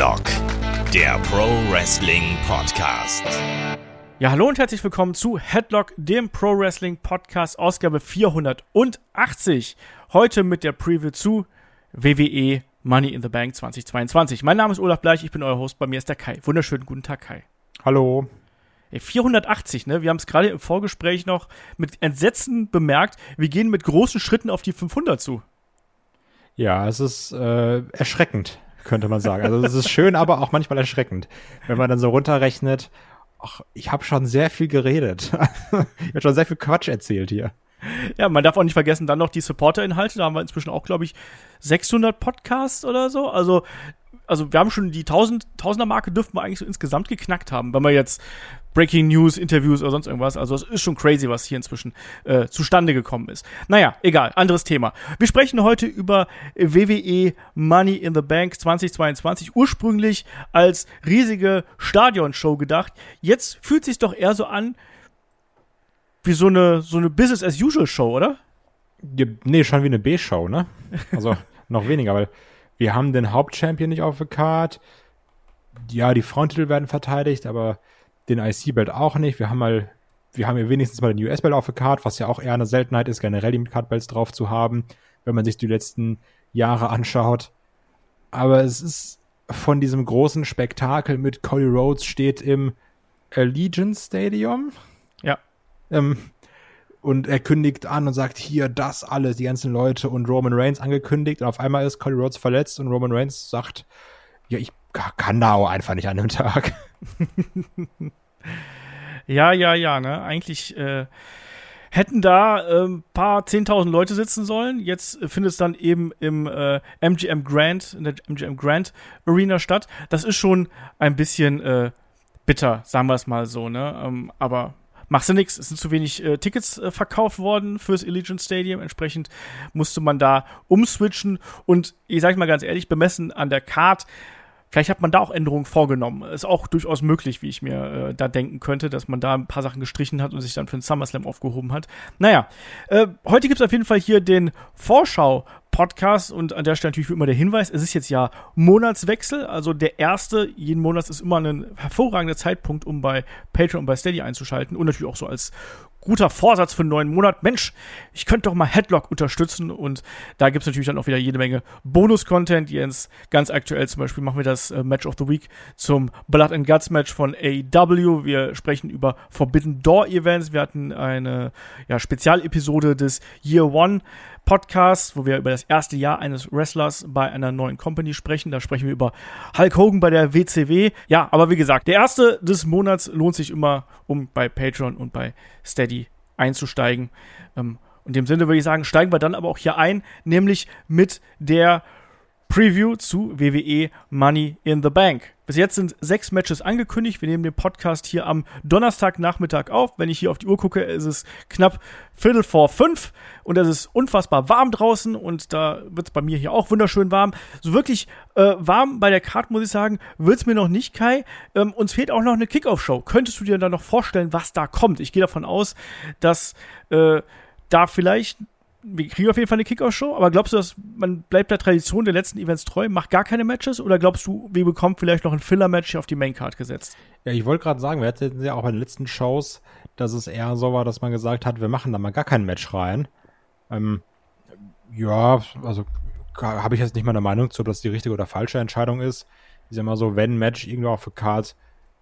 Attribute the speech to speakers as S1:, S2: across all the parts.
S1: Headlock, der Pro Wrestling Podcast.
S2: Ja, hallo und herzlich willkommen zu Headlock, dem Pro Wrestling Podcast, Ausgabe 480. Heute mit der Preview zu WWE Money in the Bank 2022. Mein Name ist Olaf Bleich, ich bin euer Host, bei mir ist der Kai. Wunderschönen guten Tag, Kai.
S3: Hallo.
S2: 480, ne? Wir haben es gerade im Vorgespräch noch mit Entsetzen bemerkt. Wir gehen mit großen Schritten auf die 500 zu.
S3: Ja, es ist äh, erschreckend, könnte man sagen. Also es ist schön, aber auch manchmal erschreckend, wenn man dann so runterrechnet. Ach, ich habe schon sehr viel geredet. ich habe schon sehr viel Quatsch erzählt hier.
S2: Ja, man darf auch nicht vergessen, dann noch die Supporter-Inhalte. Da haben wir inzwischen auch, glaube ich, 600 Podcasts oder so. Also, also wir haben schon die 1000, er Marke dürften wir eigentlich so insgesamt geknackt haben, wenn wir jetzt Breaking News, Interviews oder sonst irgendwas. Also es ist schon crazy, was hier inzwischen äh, zustande gekommen ist. Naja, egal, anderes Thema. Wir sprechen heute über WWE Money in the Bank 2022, ursprünglich als riesige Stadionshow gedacht. Jetzt fühlt sich doch eher so an wie so eine, so eine Business-as-usual-Show, oder?
S3: Ja, nee, schon wie eine B-Show, ne? Also noch weniger, weil wir haben den Hauptchampion nicht auf der Card. Ja, die Fronttitel werden verteidigt, aber den IC-Belt auch nicht. Wir haben mal, wir haben hier wenigstens mal den US-Belt auf der Card, was ja auch eher eine Seltenheit ist, generell die Card-Belts drauf zu haben, wenn man sich die letzten Jahre anschaut. Aber es ist von diesem großen Spektakel mit Cody Rhodes steht im Allegiant Stadium.
S2: Ja.
S3: Ähm, und er kündigt an und sagt, hier, das alles, die ganzen Leute und Roman Reigns angekündigt. Und auf einmal ist Cody Rhodes verletzt und Roman Reigns sagt, ja, ich kann da auch einfach nicht an dem Tag.
S2: ja, ja, ja, ne? Eigentlich äh, hätten da ein ähm, paar 10.000 Leute sitzen sollen. Jetzt findet es dann eben im äh, MGM Grand, in der MGM Grand Arena statt. Das ist schon ein bisschen äh, bitter, sagen wir es mal so, ne? Ähm, aber machst du nichts. Es sind zu wenig äh, Tickets äh, verkauft worden fürs Allegiant Stadium. Entsprechend musste man da umswitchen. Und ich sage mal ganz ehrlich, bemessen an der Card Vielleicht hat man da auch Änderungen vorgenommen. Ist auch durchaus möglich, wie ich mir äh, da denken könnte, dass man da ein paar Sachen gestrichen hat und sich dann für den SummerSlam aufgehoben hat. Naja, äh, heute gibt es auf jeden Fall hier den Vorschau Podcast und an der Stelle natürlich wie immer der Hinweis, es ist jetzt ja Monatswechsel, also der erste jeden Monat ist immer ein hervorragender Zeitpunkt, um bei Patreon und bei Steady einzuschalten und natürlich auch so als guter Vorsatz für einen neuen Monat. Mensch, ich könnte doch mal Headlock unterstützen und da gibt es natürlich dann auch wieder jede Menge Bonus-Content. Jens, ganz aktuell zum Beispiel machen wir das äh, Match of the Week zum Blood and Guts Match von AEW. Wir sprechen über Forbidden Door Events. Wir hatten eine ja, Spezialepisode des Year One Podcast, wo wir über das erste Jahr eines Wrestlers bei einer neuen Company sprechen. Da sprechen wir über Hulk Hogan bei der WCW. Ja, aber wie gesagt, der erste des Monats lohnt sich immer, um bei Patreon und bei Steady einzusteigen. Ähm, in dem Sinne würde ich sagen, steigen wir dann aber auch hier ein, nämlich mit der Preview zu WWE Money in the Bank. Bis jetzt sind sechs Matches angekündigt. Wir nehmen den Podcast hier am Donnerstagnachmittag auf. Wenn ich hier auf die Uhr gucke, ist es knapp Viertel vor fünf und es ist unfassbar warm draußen und da wird es bei mir hier auch wunderschön warm. So wirklich äh, warm bei der Karte, muss ich sagen, wird es mir noch nicht, Kai. Ähm, uns fehlt auch noch eine Kickoff-Show. Könntest du dir da noch vorstellen, was da kommt? Ich gehe davon aus, dass äh, da vielleicht wir kriegen auf jeden Fall eine Kickoff-Show, aber glaubst du, dass man bleibt der Tradition der letzten Events treu, macht gar keine Matches oder glaubst du, wir bekommen vielleicht noch ein Filler-Match auf die Maincard gesetzt?
S3: Ja, ich wollte gerade sagen, wir hatten ja auch bei den letzten Shows, dass es eher so war, dass man gesagt hat, wir machen da mal gar kein Match rein. Ähm, ja, also habe ich jetzt nicht mal eine Meinung zu, ob das die richtige oder falsche Entscheidung ist. Ich sag mal so, wenn ein Match irgendwo auf der Card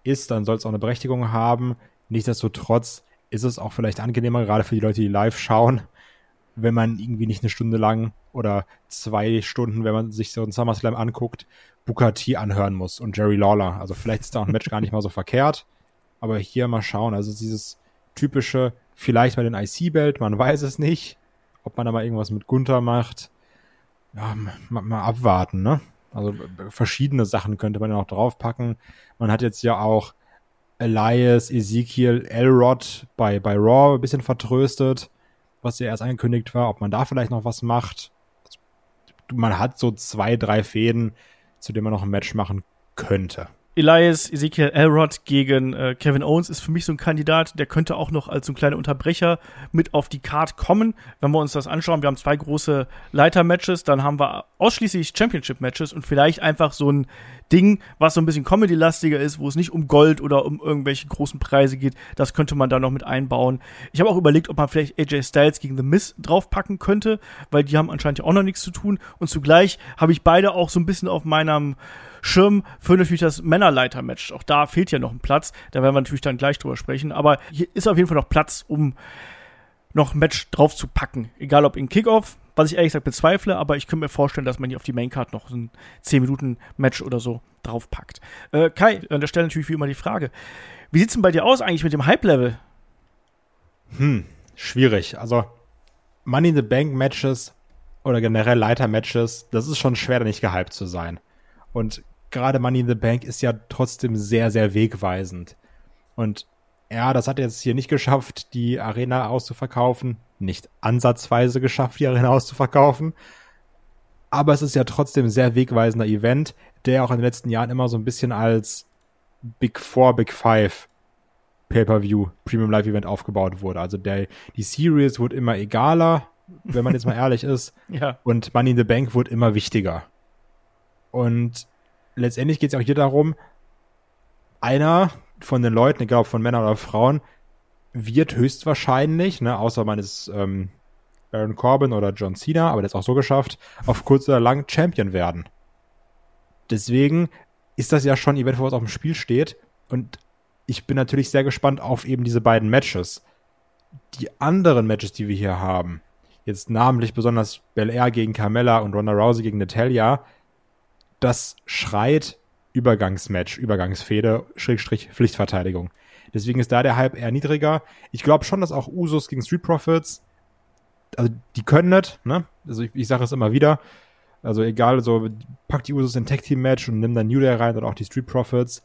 S3: ist, dann soll es auch eine Berechtigung haben. Nichtsdestotrotz ist es auch vielleicht angenehmer, gerade für die Leute, die live schauen, wenn man irgendwie nicht eine Stunde lang oder zwei Stunden, wenn man sich so einen SummerSlam anguckt, Booker T anhören muss und Jerry Lawler. Also vielleicht ist da ein Match gar nicht mal so verkehrt. Aber hier mal schauen. Also dieses typische, vielleicht bei den IC-Belt, man weiß es nicht, ob man da mal irgendwas mit Gunther macht. Ja, mal, mal abwarten, ne? Also verschiedene Sachen könnte man ja noch draufpacken. Man hat jetzt ja auch Elias, Ezekiel, Elrod bei, bei Raw ein bisschen vertröstet was ja erst angekündigt war, ob man da vielleicht noch was macht. Man hat so zwei, drei Fäden, zu denen man noch ein Match machen könnte.
S2: Elias Ezekiel Elrod gegen äh, Kevin Owens ist für mich so ein Kandidat, der könnte auch noch als so ein kleiner Unterbrecher mit auf die Card kommen. Wenn wir uns das anschauen, wir haben zwei große Leiter-Matches, dann haben wir ausschließlich Championship-Matches und vielleicht einfach so ein Ding, was so ein bisschen Comedy-lastiger ist, wo es nicht um Gold oder um irgendwelche großen Preise geht. Das könnte man da noch mit einbauen. Ich habe auch überlegt, ob man vielleicht AJ Styles gegen The Miz draufpacken könnte, weil die haben anscheinend ja auch noch nichts zu tun. Und zugleich habe ich beide auch so ein bisschen auf meinem Schirm für natürlich das Männerleiter-Match. Auch da fehlt ja noch ein Platz. Da werden wir natürlich dann gleich drüber sprechen. Aber hier ist auf jeden Fall noch Platz, um noch ein Match drauf zu packen. Egal ob in Kickoff, was ich ehrlich gesagt bezweifle, aber ich könnte mir vorstellen, dass man hier auf die Maincard noch ein 10-Minuten-Match oder so draufpackt. Äh, Kai, an der Stelle natürlich wie immer die Frage. Wie sieht's denn bei dir aus eigentlich mit dem Hype-Level?
S3: Hm, schwierig. Also Money in the Bank Matches oder generell Leiter-Matches, das ist schon schwer, da nicht gehypt zu sein. Und gerade Money in the Bank ist ja trotzdem sehr, sehr wegweisend. Und ja, das hat jetzt hier nicht geschafft, die Arena auszuverkaufen. Nicht ansatzweise geschafft, die Arena auszuverkaufen. Aber es ist ja trotzdem ein sehr wegweisender Event, der auch in den letzten Jahren immer so ein bisschen als Big Four, Big Five Pay-Per-View Premium Live Event aufgebaut wurde. Also der, die Series wurde immer egaler, wenn man jetzt mal ehrlich ist.
S2: Ja.
S3: Und Money in the Bank wurde immer wichtiger. Und letztendlich geht es auch hier darum, einer von den Leuten, egal ob von Männern oder Frauen, wird höchstwahrscheinlich, ne, außer ist ähm, Baron Corbin oder John Cena, aber der ist auch so geschafft, auf kurz oder lang Champion werden. Deswegen ist das ja schon ein Event, wo was auf dem Spiel steht. Und ich bin natürlich sehr gespannt auf eben diese beiden Matches. Die anderen Matches, die wir hier haben, jetzt namentlich besonders Bel Air gegen Carmella und Ronda Rousey gegen Natalia, das schreit Übergangsmatch, Übergangsfehde, Schrägstrich Pflichtverteidigung. Deswegen ist da der Hype eher niedriger. Ich glaube schon, dass auch Usos gegen Street Profits, also die können nicht, ne? Also ich, ich sage es immer wieder. Also egal, so pack die Usos in Tag Team Match und nimm dann New Day rein oder auch die Street Profits.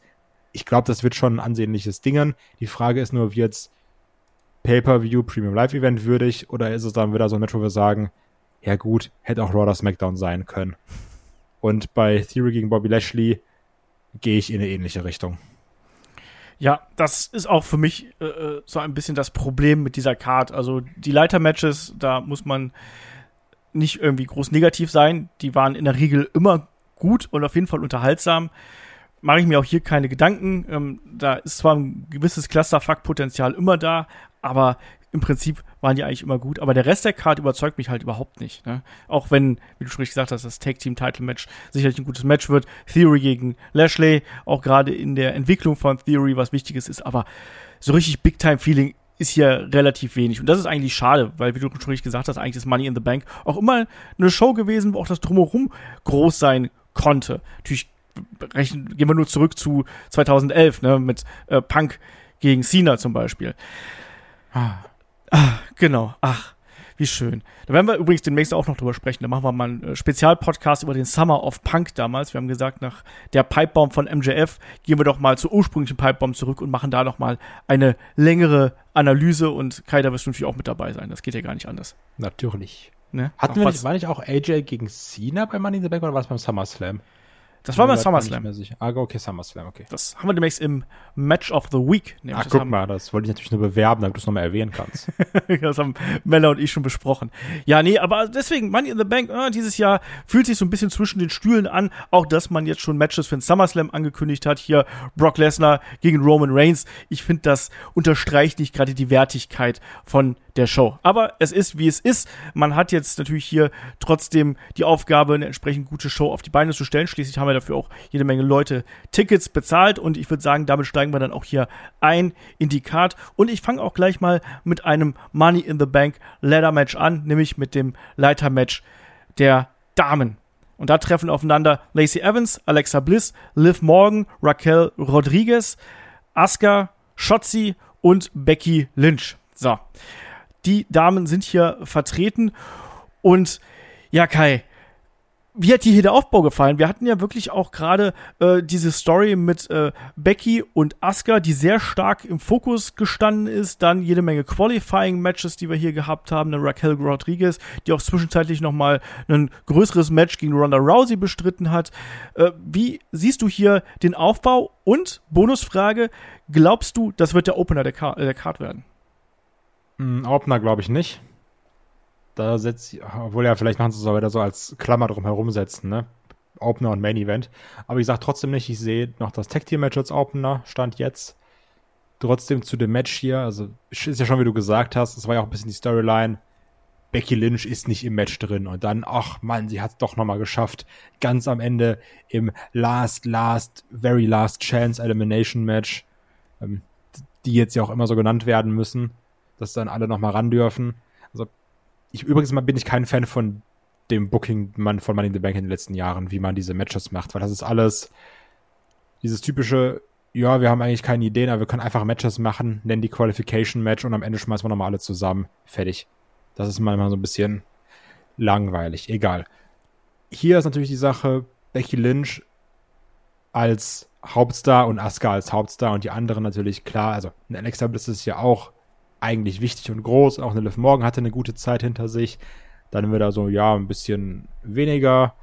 S3: Ich glaube, das wird schon ein ansehnliches Dingen. Die Frage ist nur, wird's Pay-Per-View, Premium Live Event würdig oder ist es dann wieder so ein Match, wo wir sagen, ja gut, hätte auch Raw oder SmackDown sein können. Und bei Theory gegen Bobby Lashley gehe ich in eine ähnliche Richtung.
S2: Ja, das ist auch für mich äh, äh, so ein bisschen das Problem mit dieser Card. Also die Leiter-Matches, da muss man nicht irgendwie groß negativ sein. Die waren in der Regel immer gut und auf jeden Fall unterhaltsam. Mache ich mir auch hier keine Gedanken. Ähm, da ist zwar ein gewisses Clusterfuck-Potenzial immer da, aber im Prinzip waren die eigentlich immer gut. Aber der Rest der Card überzeugt mich halt überhaupt nicht. Ne? Auch wenn, wie du schon richtig gesagt hast, das Tag Team Title Match sicherlich ein gutes Match wird. Theory gegen Lashley, auch gerade in der Entwicklung von Theory was Wichtiges ist. Aber so richtig Big Time Feeling ist hier relativ wenig. Und das ist eigentlich schade, weil, wie du schon richtig gesagt hast, eigentlich ist Money in the Bank auch immer eine Show gewesen, wo auch das Drumherum groß sein konnte. Natürlich rechnen, gehen wir nur zurück zu 2011, ne, mit äh, Punk gegen Cena zum Beispiel. Ah. Ah, genau. Ach, wie schön. Da werden wir übrigens demnächst auch noch drüber sprechen. Da machen wir mal einen äh, Spezialpodcast über den Summer of Punk damals. Wir haben gesagt, nach der Pipebomb von MJF gehen wir doch mal zur ursprünglichen Pipebomb zurück und machen da noch mal eine längere Analyse. Und Kai, da wirst du natürlich auch mit dabei sein. Das geht ja gar nicht anders.
S3: Natürlich.
S2: Ne?
S3: Hatten wir nicht, war nicht auch AJ gegen Cena bei Money in the Bank oder war es beim SummerSlam?
S2: Das war beim SummerSlam.
S3: Ah, okay, SummerSlam, okay.
S2: Das haben wir demnächst im Match of the Week.
S3: Ach, das guck mal, das wollte ich natürlich nur bewerben, damit du es nochmal erwähnen kannst.
S2: das haben Mella und ich schon besprochen. Ja, nee, aber deswegen, Money in the Bank, äh, dieses Jahr fühlt sich so ein bisschen zwischen den Stühlen an. Auch, dass man jetzt schon Matches für den SummerSlam angekündigt hat. Hier Brock Lesnar gegen Roman Reigns. Ich finde, das unterstreicht nicht gerade die Wertigkeit von der Show. Aber es ist, wie es ist. Man hat jetzt natürlich hier trotzdem die Aufgabe, eine entsprechend gute Show auf die Beine zu stellen. Schließlich haben wir dafür auch jede Menge Leute Tickets bezahlt und ich würde sagen, damit steigen wir dann auch hier ein in die Card. Und ich fange auch gleich mal mit einem Money in the Bank Ladder Match an, nämlich mit dem Leiter Match der Damen. Und da treffen aufeinander Lacey Evans, Alexa Bliss, Liv Morgan, Raquel Rodriguez, Asuka, Shotzi und Becky Lynch. So. Die Damen sind hier vertreten. Und ja, Kai, wie hat dir hier der Aufbau gefallen? Wir hatten ja wirklich auch gerade äh, diese Story mit äh, Becky und Asuka, die sehr stark im Fokus gestanden ist. Dann jede Menge Qualifying-Matches, die wir hier gehabt haben. Eine Raquel Rodriguez, die auch zwischenzeitlich noch mal ein größeres Match gegen Ronda Rousey bestritten hat. Äh, wie siehst du hier den Aufbau? Und Bonusfrage, glaubst du, das wird der Opener der, Car der Card werden?
S3: Mm, Opener glaube ich nicht. Da setzt, obwohl ja, vielleicht machen sie es aber wieder so als Klammer drum herum setzen, ne? Opener und Main Event. Aber ich sag trotzdem nicht, ich sehe noch das Tag Team Match als Opener, stand jetzt. Trotzdem zu dem Match hier, also ist ja schon, wie du gesagt hast, es war ja auch ein bisschen die Storyline. Becky Lynch ist nicht im Match drin und dann, ach man, sie hat es doch nochmal geschafft. Ganz am Ende im Last, Last, Very Last Chance Elimination Match, ähm, die jetzt ja auch immer so genannt werden müssen, dass dann alle nochmal ran dürfen. Also ich übrigens mal bin ich kein Fan von dem Booking man von Money in the Bank in den letzten Jahren, wie man diese Matches macht, weil das ist alles dieses typische, ja, wir haben eigentlich keine Ideen, aber wir können einfach Matches machen, nennen die Qualification Match und am Ende schmeißen wir nochmal alle zusammen. Fertig. Das ist manchmal so ein bisschen langweilig. Egal. Hier ist natürlich die Sache, Becky Lynch als Hauptstar und Asuka als Hauptstar und die anderen natürlich klar. Also, Alexa Bliss ist ja auch eigentlich wichtig und groß. Auch eine Liv Morgan hatte eine gute Zeit hinter sich. Dann wir da so, ja, ein bisschen weniger.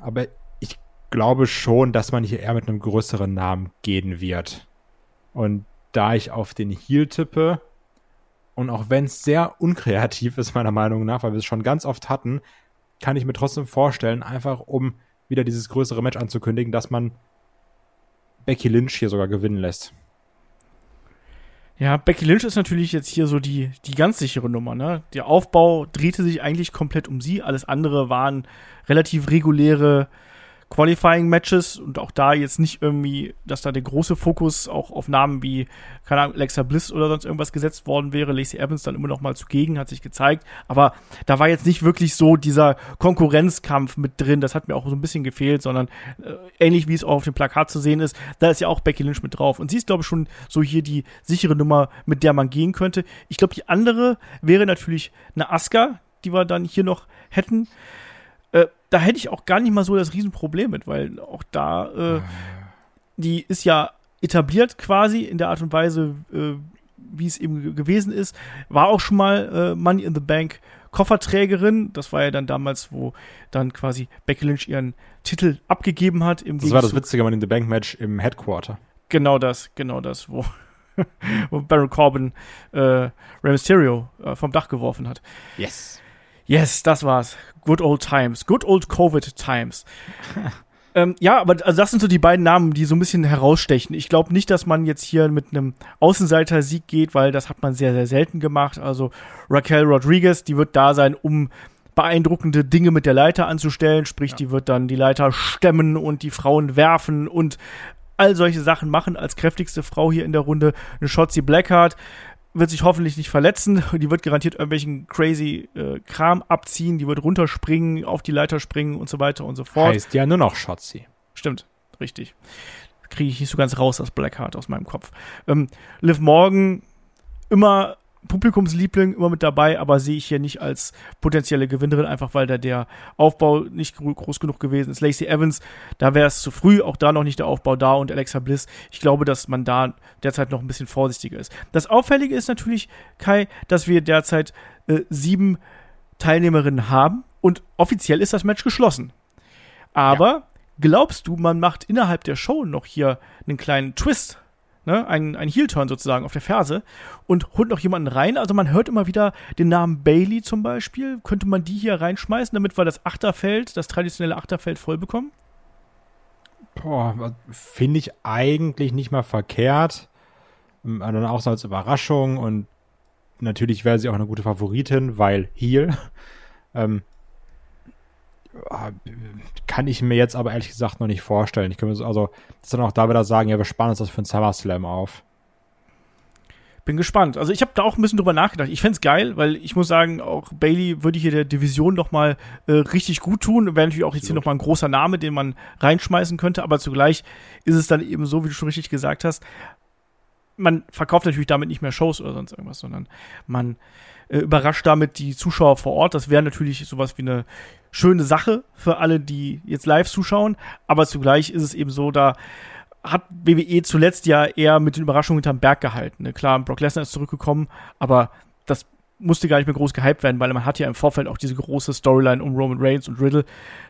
S3: Aber ich glaube schon, dass man hier eher mit einem größeren Namen gehen wird. Und da ich auf den Heel tippe, und auch wenn es sehr unkreativ ist, meiner Meinung nach, weil wir es schon ganz oft hatten, kann ich mir trotzdem vorstellen, einfach um wieder dieses größere Match anzukündigen, dass man Becky Lynch hier sogar gewinnen lässt.
S2: Ja, Becky Lynch ist natürlich jetzt hier so die, die ganz sichere Nummer, ne? Der Aufbau drehte sich eigentlich komplett um sie. Alles andere waren relativ reguläre Qualifying-Matches und auch da jetzt nicht irgendwie, dass da der große Fokus auch auf Namen wie, keine Ahnung, Alexa Bliss oder sonst irgendwas gesetzt worden wäre. Lacey Evans dann immer noch mal zugegen, hat sich gezeigt. Aber da war jetzt nicht wirklich so dieser Konkurrenzkampf mit drin. Das hat mir auch so ein bisschen gefehlt, sondern äh, ähnlich wie es auch auf dem Plakat zu sehen ist, da ist ja auch Becky Lynch mit drauf. Und sie ist, glaube ich, schon so hier die sichere Nummer, mit der man gehen könnte. Ich glaube, die andere wäre natürlich eine Asuka, die wir dann hier noch hätten. Da hätte ich auch gar nicht mal so das Riesenproblem mit, weil auch da, äh, die ist ja etabliert quasi in der Art und Weise, äh, wie es eben gewesen ist. War auch schon mal äh, Money in the Bank Kofferträgerin. Das war ja dann damals, wo dann quasi Becky Lynch ihren Titel abgegeben hat.
S3: Im das war das witzige Money in the Bank Match im Headquarter.
S2: Genau das, genau das, wo, wo Baron Corbin äh, Rey Mysterio äh, vom Dach geworfen hat.
S3: Yes.
S2: Yes, das war's. Good old times. Good old Covid times. ähm, ja, aber also das sind so die beiden Namen, die so ein bisschen herausstechen. Ich glaube nicht, dass man jetzt hier mit einem Außenseiter-Sieg geht, weil das hat man sehr, sehr selten gemacht. Also Raquel Rodriguez, die wird da sein, um beeindruckende Dinge mit der Leiter anzustellen. Sprich, ja. die wird dann die Leiter stemmen und die Frauen werfen und all solche Sachen machen als kräftigste Frau hier in der Runde. Eine Shotzi Blackheart wird sich hoffentlich nicht verletzen. Die wird garantiert irgendwelchen crazy äh, Kram abziehen. Die wird runterspringen, auf die Leiter springen und so weiter und so fort.
S3: Heißt ja nur noch Shotzi.
S2: Stimmt, richtig. Kriege ich nicht so ganz raus, das Blackheart aus meinem Kopf. Ähm, Liv Morgan immer Publikumsliebling immer mit dabei, aber sehe ich hier nicht als potenzielle Gewinnerin, einfach weil da der Aufbau nicht groß genug gewesen ist. Lacey Evans, da wäre es zu früh, auch da noch nicht der Aufbau da und Alexa Bliss. Ich glaube, dass man da derzeit noch ein bisschen vorsichtiger ist. Das Auffällige ist natürlich, Kai, dass wir derzeit äh, sieben Teilnehmerinnen haben und offiziell ist das Match geschlossen. Aber ja. glaubst du, man macht innerhalb der Show noch hier einen kleinen Twist ne, ein, ein Heel-Turn sozusagen auf der Ferse und holt noch jemanden rein. Also man hört immer wieder den Namen Bailey zum Beispiel. Könnte man die hier reinschmeißen, damit wir das Achterfeld, das traditionelle Achterfeld voll bekommen?
S3: Boah, finde ich eigentlich nicht mal verkehrt. Ähm, dann auch so als Überraschung und natürlich wäre sie auch eine gute Favoritin, weil Heel. ähm, kann ich mir jetzt aber ehrlich gesagt noch nicht vorstellen. Ich könnte also das dann auch da wieder sagen, ja, wir sparen uns das für einen SummerSlam auf.
S2: Bin gespannt. Also ich habe da auch ein bisschen drüber nachgedacht. Ich fände geil, weil ich muss sagen, auch Bailey würde hier der Division noch mal äh, richtig gut tun. Wäre natürlich auch jetzt hier noch mal ein großer Name, den man reinschmeißen könnte. Aber zugleich ist es dann eben so, wie du schon richtig gesagt hast, man verkauft natürlich damit nicht mehr Shows oder sonst irgendwas, sondern man äh, überrascht damit die Zuschauer vor Ort. Das wäre natürlich sowas wie eine schöne Sache für alle, die jetzt live zuschauen. Aber zugleich ist es eben so, da hat WWE zuletzt ja eher mit den Überraschungen hinterm Berg gehalten. Ne? Klar, Brock Lesnar ist zurückgekommen, aber das musste gar nicht mehr groß gehypt werden, weil man hat ja im Vorfeld auch diese große Storyline um Roman Reigns und Riddle.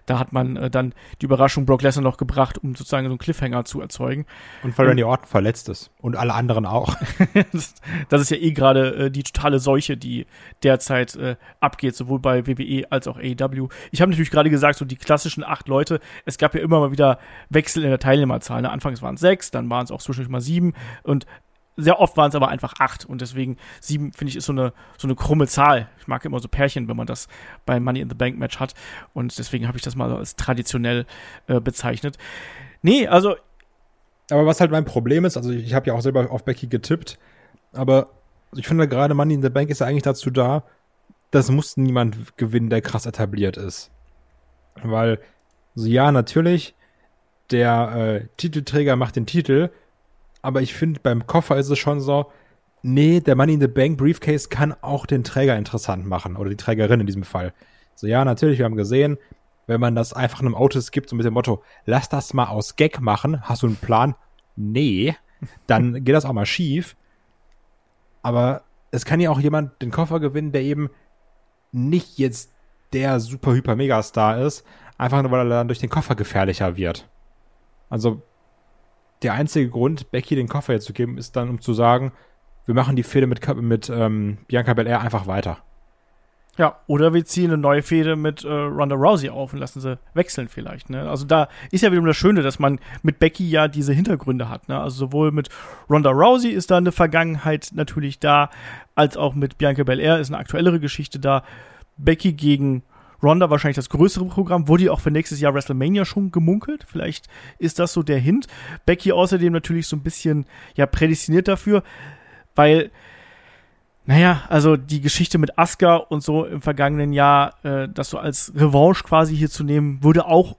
S2: Da hat man äh, dann die Überraschung Brock Lesnar noch gebracht, um sozusagen so einen Cliffhanger zu erzeugen.
S3: Und weil Randy Orton verletzt ist. Und alle anderen auch.
S2: das ist ja eh gerade äh, die totale Seuche, die derzeit äh, abgeht, sowohl bei WWE als auch AEW. Ich habe natürlich gerade gesagt, so die klassischen acht Leute, es gab ja immer mal wieder Wechsel in der Teilnehmerzahl. Ne? Anfangs waren es sechs, dann waren es auch zwischendurch mal sieben und sehr oft waren es aber einfach acht und deswegen sieben, finde ich, ist so eine, so eine krumme Zahl. Ich mag immer so Pärchen, wenn man das beim Money in the Bank Match hat und deswegen habe ich das mal als traditionell äh, bezeichnet. Nee, also.
S3: Aber was halt mein Problem ist, also ich, habe ja auch selber auf Becky getippt, aber ich finde gerade Money in the Bank ist ja eigentlich dazu da, das muss niemand gewinnen, der krass etabliert ist. Weil, so ja, natürlich, der äh, Titelträger macht den Titel, aber ich finde, beim Koffer ist es schon so, nee, der Money in the Bank Briefcase kann auch den Träger interessant machen oder die Trägerin in diesem Fall. So, ja, natürlich, wir haben gesehen, wenn man das einfach einem Autos gibt, so mit dem Motto, lass das mal aus Gag machen, hast du einen Plan? Nee, dann geht das auch mal schief. Aber es kann ja auch jemand den Koffer gewinnen, der eben nicht jetzt der super hyper Megastar ist, einfach nur weil er dann durch den Koffer gefährlicher wird. Also der einzige Grund, Becky den Koffer jetzt zu geben, ist dann, um zu sagen, wir machen die Fehde mit, mit ähm, Bianca Belair einfach weiter.
S2: Ja, oder wir ziehen eine neue Fehde mit äh, Ronda Rousey auf und lassen sie wechseln vielleicht. Ne? Also da ist ja wiederum das Schöne, dass man mit Becky ja diese Hintergründe hat. Ne? Also sowohl mit Ronda Rousey ist da eine Vergangenheit natürlich da, als auch mit Bianca Belair ist eine aktuellere Geschichte da. Becky gegen Ronda wahrscheinlich das größere Programm. Wurde ja auch für nächstes Jahr WrestleMania schon gemunkelt. Vielleicht ist das so der Hint. Becky außerdem natürlich so ein bisschen ja prädestiniert dafür, weil naja, also die Geschichte mit Asuka und so im vergangenen Jahr, äh, das so als Revanche quasi hier zu nehmen, würde auch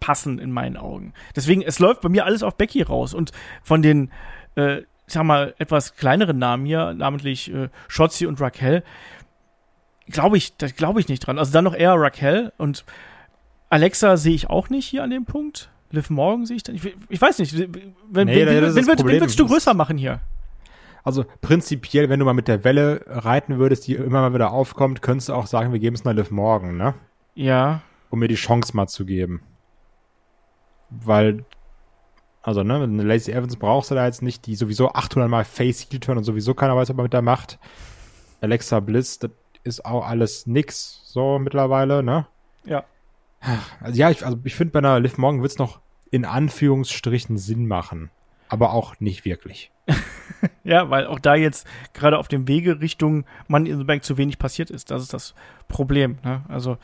S2: passen in meinen Augen. Deswegen, es läuft bei mir alles auf Becky raus. Und von den, äh, ich sag mal, etwas kleineren Namen hier, namentlich äh, Shotzi und Raquel, glaube ich, da glaube ich nicht dran. Also dann noch eher Raquel und Alexa sehe ich auch nicht hier an dem Punkt. Liv Morgan sehe ich dann. Ich, ich weiß nicht. Wenn, nee, wen, wen, wen, wen würdest du größer machen hier?
S3: Also prinzipiell, wenn du mal mit der Welle reiten würdest, die immer mal wieder aufkommt, könntest du auch sagen, wir geben es mal Liv Morgan, ne?
S2: Ja.
S3: Um mir die Chance mal zu geben. Weil, also, ne, eine Lacey Evans brauchst du da jetzt nicht, die sowieso 800 Mal Face Heel Turn und sowieso keiner weiß, was man mit der macht. Alexa Bliss, das ist auch alles nix, so mittlerweile, ne?
S2: Ja.
S3: Also ja, ich, also ich finde, bei einer Liv Morgan wird es noch in Anführungsstrichen Sinn machen. Aber auch nicht wirklich.
S2: ja, weil auch da jetzt gerade auf dem Wege Richtung Money in the Bank zu wenig passiert ist. Das ist das Problem. Ne? Also,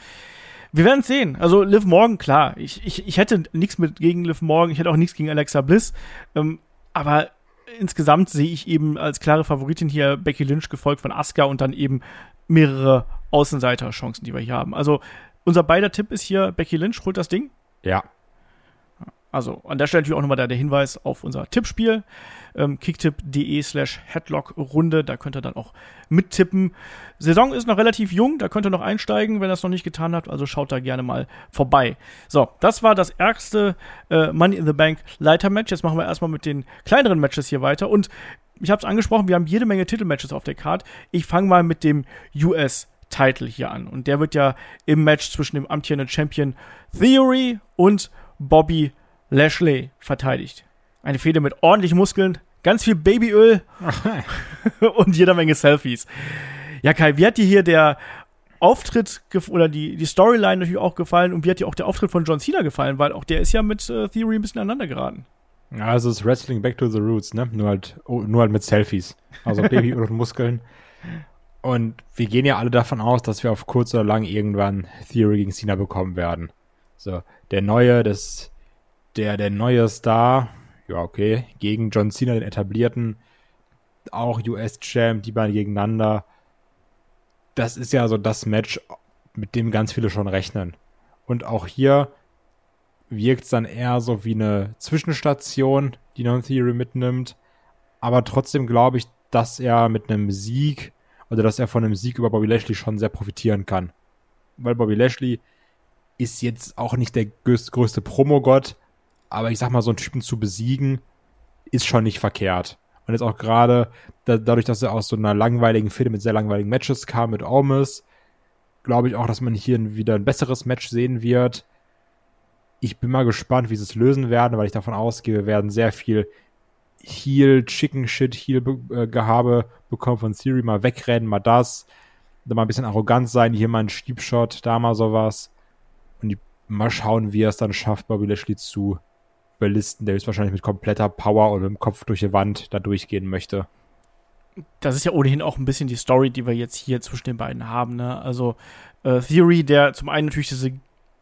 S2: wir werden es sehen. Also, Liv Morgan, klar. Ich, ich, ich hätte nichts mit gegen Liv Morgan. Ich hätte auch nichts gegen Alexa Bliss. Ähm, aber insgesamt sehe ich eben als klare Favoritin hier Becky Lynch gefolgt von Asuka und dann eben mehrere Außenseiter-Chancen, die wir hier haben. Also unser beider Tipp ist hier, Becky Lynch holt das Ding.
S3: Ja.
S2: Also an der Stelle natürlich auch nochmal der, Hinweis auf unser Tippspiel. Ähm, kicktip.de slash Headlock-Runde, da könnt ihr dann auch mittippen. Saison ist noch relativ jung, da könnt ihr noch einsteigen, wenn ihr es noch nicht getan habt, also schaut da gerne mal vorbei. So, das war das erste äh, Money in the Bank Leiter-Match. Jetzt machen wir erstmal mit den kleineren Matches hier weiter und ich habe es angesprochen, wir haben jede Menge Titelmatches auf der Card. Ich fange mal mit dem US Title hier an und der wird ja im Match zwischen dem amtierenden Champion Theory und Bobby Lashley verteidigt. Eine Fehde mit ordentlich Muskeln, ganz viel Babyöl und jeder Menge Selfies. Ja, Kai, wie hat dir hier der Auftritt oder die, die Storyline natürlich auch gefallen und wie hat dir auch der Auftritt von John Cena gefallen? Weil auch der ist ja mit äh, Theory ein bisschen aneinander geraten.
S3: Also es ist Wrestling Back to the Roots, ne? Nur halt, oh, nur halt mit Selfies. Also Babyöl und Muskeln. Und wir gehen ja alle davon aus, dass wir auf kurz oder lang irgendwann Theory gegen Cena bekommen werden. So, der neue, das der, der neue Star, ja, okay, gegen John Cena, den etablierten, auch US-Champ, die beiden gegeneinander. Das ist ja so das Match, mit dem ganz viele schon rechnen. Und auch hier wirkt es dann eher so wie eine Zwischenstation, die Non-Theory mitnimmt, aber trotzdem glaube ich, dass er mit einem Sieg oder dass er von einem Sieg über Bobby Lashley schon sehr profitieren kann. Weil Bobby Lashley ist jetzt auch nicht der größte, größte Promogott, aber ich sag mal, so einen Typen zu besiegen, ist schon nicht verkehrt. Und jetzt auch gerade da, dadurch, dass er aus so einer langweiligen Fehde mit sehr langweiligen Matches kam mit Omis, glaube ich auch, dass man hier wieder ein besseres Match sehen wird. Ich bin mal gespannt, wie sie es lösen werden, weil ich davon ausgehe, wir werden sehr viel Heal, Chicken Shit, Heal äh, Gehabe bekommen von Siri, mal wegrennen, mal das, da mal ein bisschen arrogant sein, hier mal ein Stiebshot, da mal sowas. Und die, mal schauen, wie er es dann schafft, Bobby Lashley zu belisten, der ist wahrscheinlich mit kompletter Power und mit dem Kopf durch die Wand da durchgehen möchte.
S2: Das ist ja ohnehin auch ein bisschen die Story, die wir jetzt hier zwischen den beiden haben. Ne? Also äh, Theory, der zum einen natürlich diese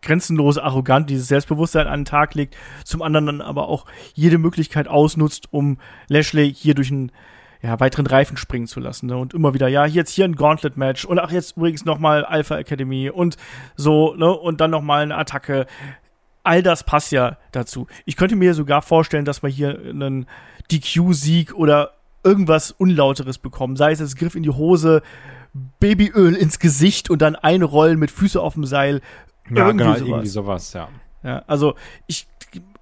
S2: grenzenlose Arroganz, dieses Selbstbewusstsein an den Tag legt, zum anderen dann aber auch jede Möglichkeit ausnutzt, um Lashley hier durch einen ja, weiteren Reifen springen zu lassen. Ne? Und immer wieder, ja, jetzt hier ein Gauntlet-Match und ach, jetzt übrigens nochmal Alpha Academy und so, ne? Und dann nochmal eine Attacke all das passt ja dazu. Ich könnte mir sogar vorstellen, dass wir hier einen DQ-Sieg oder irgendwas Unlauteres bekommen. Sei es das Griff in die Hose, Babyöl ins Gesicht und dann einrollen mit Füße auf dem Seil.
S3: Ja, irgendwie genau, sowas. irgendwie sowas, ja.
S2: Ja, also ich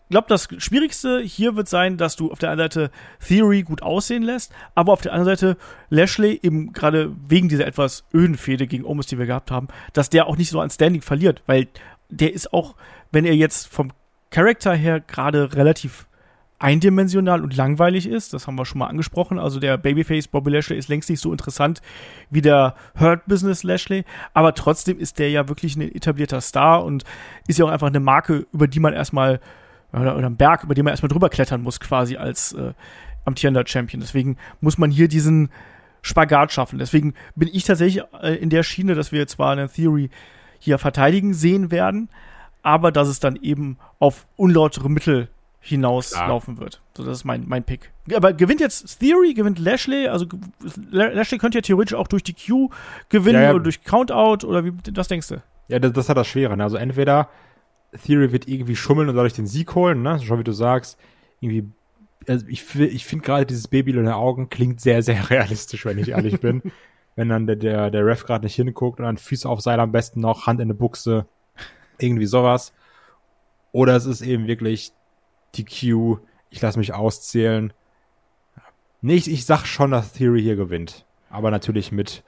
S2: glaube, das Schwierigste hier wird sein, dass du auf der einen Seite Theory gut aussehen lässt, aber auf der anderen Seite Lashley eben gerade wegen dieser etwas öden Fehde gegen Omos, die wir gehabt haben, dass der auch nicht so an Standing verliert, weil der ist auch wenn er jetzt vom Charakter her gerade relativ eindimensional und langweilig ist, das haben wir schon mal angesprochen, also der Babyface Bobby Lashley ist längst nicht so interessant wie der Hurt Business Lashley, aber trotzdem ist der ja wirklich ein etablierter Star und ist ja auch einfach eine Marke, über die man erstmal oder, oder ein Berg, über den man erstmal drüber klettern muss, quasi als äh, amtierender Champion. Deswegen muss man hier diesen Spagat schaffen. Deswegen bin ich tatsächlich äh, in der Schiene, dass wir zwar eine Theory hier verteidigen sehen werden, aber dass es dann eben auf unlautere Mittel hinauslaufen wird. So, das ist mein, mein Pick. Aber gewinnt jetzt Theory, gewinnt Lashley, also Lashley könnte ja theoretisch auch durch die Q gewinnen ja, ja. oder durch Countout oder wie, was denkst du?
S3: Ja, das, das hat das Schwere. Ne? Also entweder Theory wird irgendwie schummeln und dadurch den Sieg holen, ne? Schon wie du sagst, irgendwie also ich, ich finde gerade dieses Baby in den Augen klingt sehr, sehr realistisch, wenn ich ehrlich bin. wenn dann der, der, der Ref gerade nicht hinguckt und dann Füße auf Seil am besten noch, Hand in der Buchse, irgendwie sowas. Oder es ist eben wirklich die Q, ich lasse mich auszählen. Nicht, ich sag schon, dass Theory hier gewinnt. Aber natürlich mit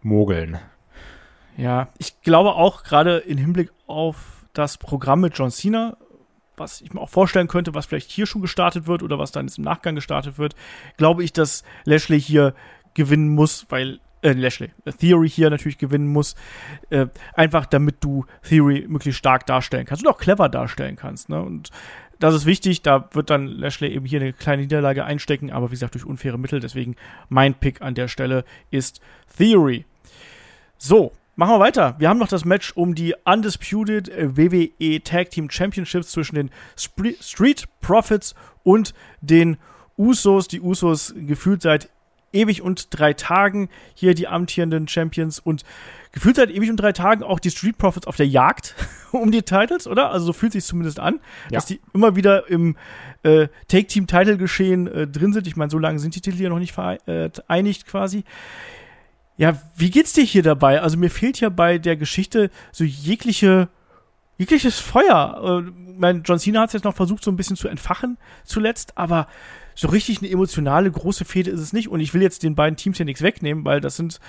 S3: Mogeln.
S2: Ja, ich glaube auch gerade im Hinblick auf das Programm mit John Cena, was ich mir auch vorstellen könnte, was vielleicht hier schon gestartet wird oder was dann jetzt im Nachgang gestartet wird, glaube ich, dass Lashley hier gewinnen muss, weil äh, Lashley, Theory hier natürlich gewinnen muss, äh, einfach damit du Theory möglichst stark darstellen kannst und auch clever darstellen kannst. Ne? Und das ist wichtig, da wird dann Lashley eben hier eine kleine Niederlage einstecken, aber wie gesagt, durch unfaire Mittel. Deswegen mein Pick an der Stelle ist Theory. So, machen wir weiter. Wir haben noch das Match um die Undisputed WWE Tag Team Championships zwischen den Street Profits und den Usos. Die Usos gefühlt seit ewig und drei Tagen hier die amtierenden Champions und gefühlt seit ewig und drei Tagen auch die Street Profits auf der Jagd um die Titles, oder? Also so fühlt sich zumindest an, ja. dass die immer wieder im äh, Take-Team-Title-Geschehen äh, drin sind. Ich meine, so lange sind die Titel ja noch nicht vereinigt äh, quasi. Ja, wie geht's dir hier dabei? Also mir fehlt ja bei der Geschichte so jegliche jegliches Feuer. Äh, mein John Cena hat es jetzt noch versucht, so ein bisschen zu entfachen zuletzt, aber so richtig eine emotionale große Fehde ist es nicht. Und ich will jetzt den beiden Teams hier nichts wegnehmen, weil das sind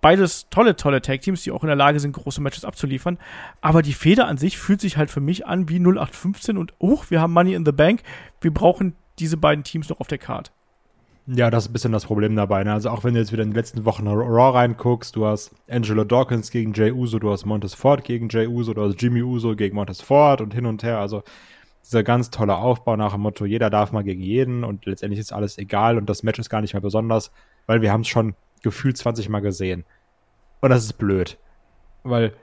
S2: beides tolle, tolle Tag-Teams, die auch in der Lage sind, große Matches abzuliefern. Aber die Feder an sich fühlt sich halt für mich an wie 0815 und, oh, wir haben Money in the Bank. Wir brauchen diese beiden Teams noch auf der Card.
S3: Ja, das ist ein bisschen das Problem dabei. Ne? Also auch wenn du jetzt wieder in den letzten Wochen Raw reinguckst, du hast Angelo Dawkins gegen Jay Uso, du hast Montes Ford gegen Jay Uso, du hast Jimmy Uso gegen Montes Ford und hin und her. Also dieser ganz tolle Aufbau nach dem Motto, jeder darf mal gegen jeden und letztendlich ist alles egal und das Match ist gar nicht mehr besonders, weil wir haben es schon gefühlt 20 Mal gesehen. Und das ist blöd. Weil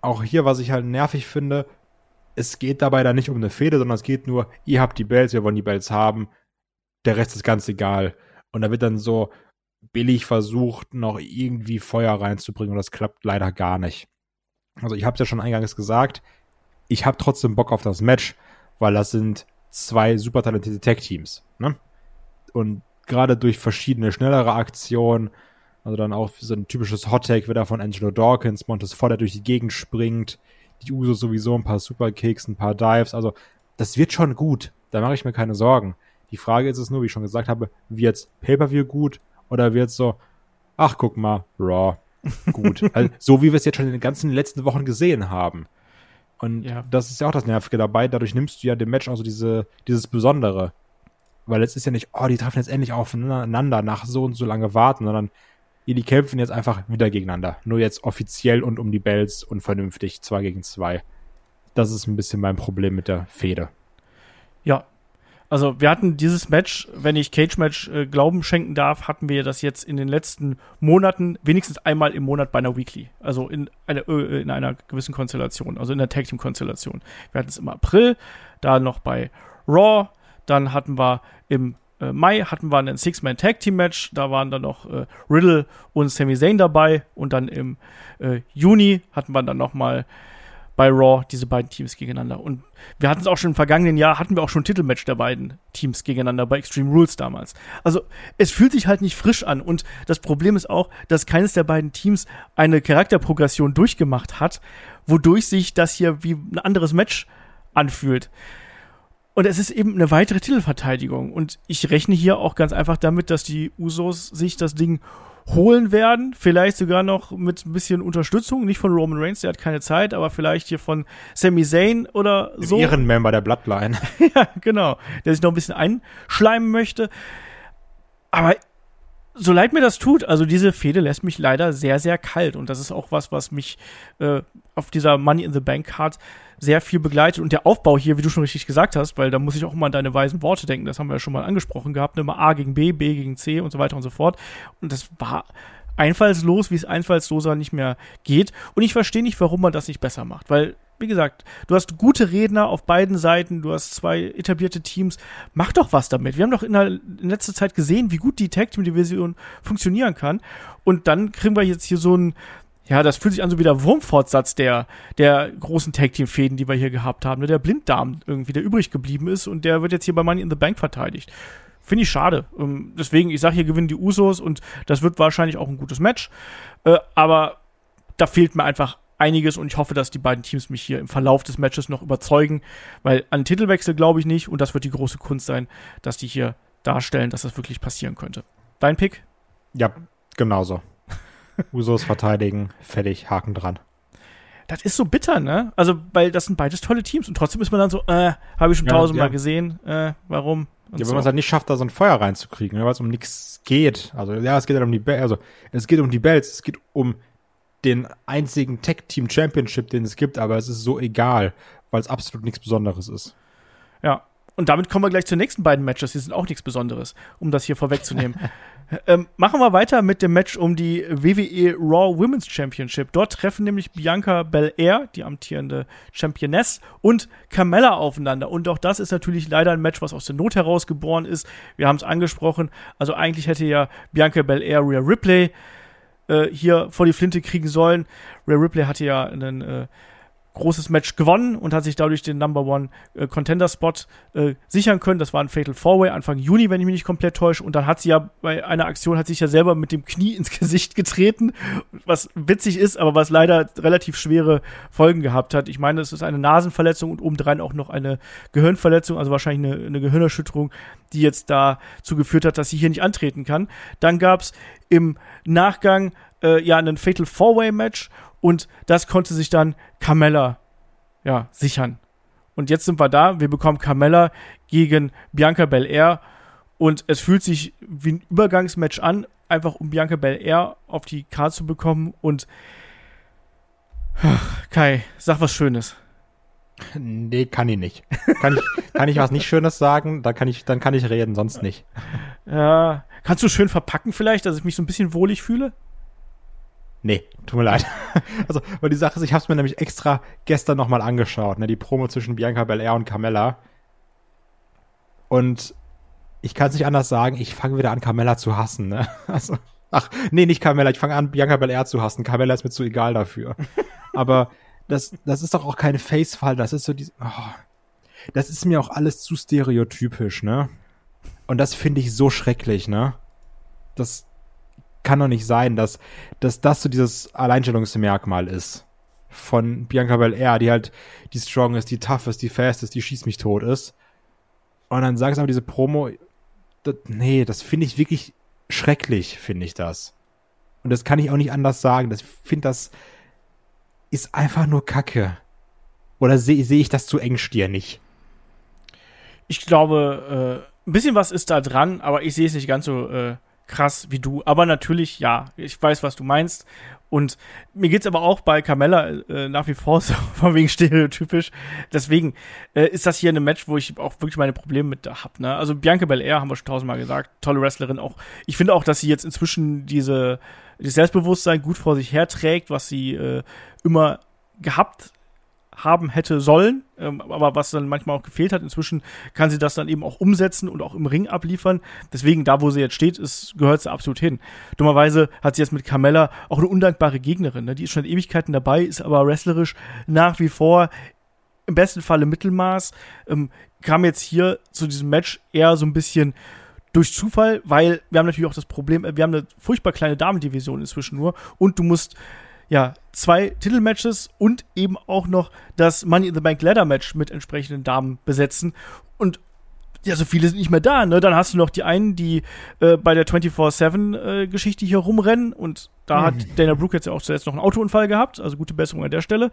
S3: auch hier, was ich halt nervig finde, es geht dabei dann nicht um eine Fehde, sondern es geht nur, ihr habt die Bells, wir wollen die Bells haben, der Rest ist ganz egal. Und da wird dann so billig versucht, noch irgendwie Feuer reinzubringen und das klappt leider gar nicht. Also ich habe es ja schon eingangs gesagt, ich habe trotzdem Bock auf das Match, weil das sind zwei super talentierte Tag-Teams. Ne? Und gerade durch verschiedene schnellere Aktionen, also dann auch so ein typisches Hot Take wieder von Angelo Dawkins, Montes Ford, durch die Gegend springt, die Uso sowieso ein paar Superkicks, ein paar Dives, also das wird schon gut, da mache ich mir keine Sorgen. Die Frage ist es nur, wie ich schon gesagt habe, wird's Pay-Per-View gut oder wird's so, ach guck mal, Raw, gut. also, so wie wir es jetzt schon in den ganzen letzten Wochen gesehen haben. Und ja. das ist ja auch das Nervige dabei. Dadurch nimmst du ja dem Match auch so diese, dieses Besondere. Weil es ist ja nicht, oh, die treffen jetzt endlich aufeinander nach so und so lange warten, sondern die kämpfen jetzt einfach wieder gegeneinander. Nur jetzt offiziell und um die Bells und vernünftig, zwei gegen zwei. Das ist ein bisschen mein Problem mit der Fehde.
S2: Ja, also wir hatten dieses Match, wenn ich Cage Match äh, Glauben schenken darf, hatten wir das jetzt in den letzten Monaten wenigstens einmal im Monat bei einer Weekly. Also in, eine, äh, in einer gewissen Konstellation, also in der Tag Team Konstellation. Wir hatten es im April, da noch bei Raw, dann hatten wir im äh, Mai hatten wir ein Six-Man Tag Team Match, da waren dann noch äh, Riddle und Sami Zayn dabei und dann im äh, Juni hatten wir dann noch mal bei Raw diese beiden Teams gegeneinander. Und wir hatten es auch schon im vergangenen Jahr, hatten wir auch schon ein Titelmatch der beiden Teams gegeneinander bei Extreme Rules damals. Also es fühlt sich halt nicht frisch an. Und das Problem ist auch, dass keines der beiden Teams eine Charakterprogression durchgemacht hat, wodurch sich das hier wie ein anderes Match anfühlt. Und es ist eben eine weitere Titelverteidigung. Und ich rechne hier auch ganz einfach damit, dass die Usos sich das Ding holen werden. Vielleicht sogar noch mit ein bisschen Unterstützung. Nicht von Roman Reigns, der hat keine Zeit, aber vielleicht hier von Sami Zayn oder so.
S3: Ehrenmember der Bloodline.
S2: ja, genau. Der sich noch ein bisschen einschleimen möchte. Aber so leid mir das tut, also diese Fehde lässt mich leider sehr, sehr kalt. Und das ist auch was, was mich äh, auf dieser Money in the Bank Card sehr viel begleitet. Und der Aufbau hier, wie du schon richtig gesagt hast, weil da muss ich auch immer an deine weisen Worte denken, das haben wir ja schon mal angesprochen gehabt, immer A gegen B, B gegen C und so weiter und so fort. Und das war einfallslos, wie es einfallsloser nicht mehr geht. Und ich verstehe nicht, warum man das nicht besser macht, weil wie gesagt, du hast gute Redner auf beiden Seiten, du hast zwei etablierte Teams. Mach doch was damit. Wir haben doch in, der, in letzter Zeit gesehen, wie gut die Tag Team Division funktionieren kann. Und dann kriegen wir jetzt hier so ein ja, das fühlt sich an so wie der Wurmfortsatz der, der großen Tag-Team-Fäden, die wir hier gehabt haben. Ne? Der Blinddarm irgendwie, der übrig geblieben ist und der wird jetzt hier bei Money in the Bank verteidigt. Finde ich schade. Ähm, deswegen, ich sage, hier gewinnen die Usos und das wird wahrscheinlich auch ein gutes Match. Äh, aber da fehlt mir einfach einiges und ich hoffe, dass die beiden Teams mich hier im Verlauf des Matches noch überzeugen, weil an Titelwechsel glaube ich nicht und das wird die große Kunst sein, dass die hier darstellen, dass das wirklich passieren könnte. Dein Pick?
S3: Ja, genauso. Usos verteidigen, fertig, Haken dran.
S2: Das ist so bitter, ne? Also, weil das sind beides tolle Teams und trotzdem ist man dann so, äh, habe ich schon ja, tausendmal ja. gesehen, äh, warum?
S3: Und ja, wenn so. man es halt nicht schafft, da so ein Feuer reinzukriegen, ne, weil es um nichts geht. Also, ja, es geht halt um die, Be also, es geht um die Bells, es geht um den einzigen Tech Team Championship, den es gibt, aber es ist so egal, weil es absolut nichts Besonderes ist.
S2: Ja, und damit kommen wir gleich zu den nächsten beiden Matches. Die sind auch nichts Besonderes, um das hier vorwegzunehmen. ähm, machen wir weiter mit dem Match um die WWE Raw Women's Championship. Dort treffen nämlich Bianca Belair, die amtierende Championess, und Carmella aufeinander. Und auch das ist natürlich leider ein Match, was aus der Not heraus geboren ist. Wir haben es angesprochen. Also eigentlich hätte ja Bianca Belair Rhea Ripley äh, hier vor die Flinte kriegen sollen. Rhea Ripley hatte ja einen äh, großes Match gewonnen und hat sich dadurch den Number One äh, Contender Spot äh, sichern können. Das war ein Fatal Four Way Anfang Juni, wenn ich mich nicht komplett täusche. Und dann hat sie ja bei einer Aktion hat sich ja selber mit dem Knie ins Gesicht getreten, was witzig ist, aber was leider relativ schwere Folgen gehabt hat. Ich meine, es ist eine Nasenverletzung und obendrein auch noch eine Gehirnverletzung, also wahrscheinlich eine, eine Gehirnerschütterung, die jetzt dazu geführt hat, dass sie hier nicht antreten kann. Dann gab's im Nachgang äh, ja einen Fatal Four Way Match und das konnte sich dann Carmella ja, sichern. Und jetzt sind wir da. Wir bekommen Carmella gegen Bianca Belair. Und es fühlt sich wie ein Übergangsmatch an, einfach um Bianca Belair auf die Karte zu bekommen. Und Kai, sag was Schönes.
S3: Nee, kann ich nicht. Kann ich, kann ich was nicht Schönes sagen? Dann kann ich, dann kann ich reden, sonst nicht.
S2: Ja. Kannst du schön verpacken vielleicht, dass ich mich so ein bisschen wohlig fühle?
S3: Nee, tut mir leid. Also, weil die Sache ist, ich habe es mir nämlich extra gestern nochmal angeschaut, ne, die Promo zwischen Bianca Belair und Carmella. Und ich kann es nicht anders sagen, ich fange wieder an, Carmella zu hassen, ne? Also, ach, nee, nicht Carmella, ich fange an, Bianca Belair zu hassen. Carmella ist mir zu egal dafür. Aber das, das ist doch auch kein Face-Fall, das ist so die, oh, das ist mir auch alles zu stereotypisch, ne? Und das finde ich so schrecklich, ne? Das kann doch nicht sein, dass, dass das so dieses Alleinstellungsmerkmal ist von Bianca Belair, die halt die strong ist, die tough ist, die fast ist, die schießt mich tot ist. Und dann sagst du aber diese Promo, das, nee, das finde ich wirklich schrecklich, finde ich das. Und das kann ich auch nicht anders sagen. Das finde das ist einfach nur Kacke. Oder sehe seh ich das zu engstirnig?
S2: Ich glaube, äh, ein bisschen was ist da dran, aber ich sehe es nicht ganz so äh, krass wie du. Aber natürlich, ja, ich weiß, was du meinst. Und mir geht's aber auch bei Carmella äh, nach wie vor so von wegen stereotypisch. Deswegen äh, ist das hier ein Match, wo ich auch wirklich meine Probleme mit hab. Ne? Also Bianca Belair haben wir schon tausendmal gesagt, tolle Wrestlerin auch. Ich finde auch, dass sie jetzt inzwischen diese dieses Selbstbewusstsein gut vor sich herträgt, was sie äh, immer gehabt haben hätte sollen, ähm, aber was dann manchmal auch gefehlt hat. Inzwischen kann sie das dann eben auch umsetzen und auch im Ring abliefern. Deswegen, da wo sie jetzt steht, ist, gehört sie absolut hin. Dummerweise hat sie jetzt mit Carmella auch eine undankbare Gegnerin. Ne? Die ist schon Ewigkeiten dabei, ist aber wrestlerisch nach wie vor im besten Falle Mittelmaß. Ähm, kam jetzt hier zu diesem Match eher so ein bisschen durch Zufall, weil wir haben natürlich auch das Problem, äh, wir haben eine furchtbar kleine Damendivision inzwischen nur und du musst ja, zwei Titelmatches und eben auch noch das Money in the Bank Ladder Match mit entsprechenden Damen besetzen. Und ja, so viele sind nicht mehr da, ne? Dann hast du noch die einen, die äh, bei der 24-7-Geschichte äh, hier rumrennen und da mhm. hat Dana Brooke jetzt ja auch zuletzt noch einen Autounfall gehabt, also gute Besserung an der Stelle.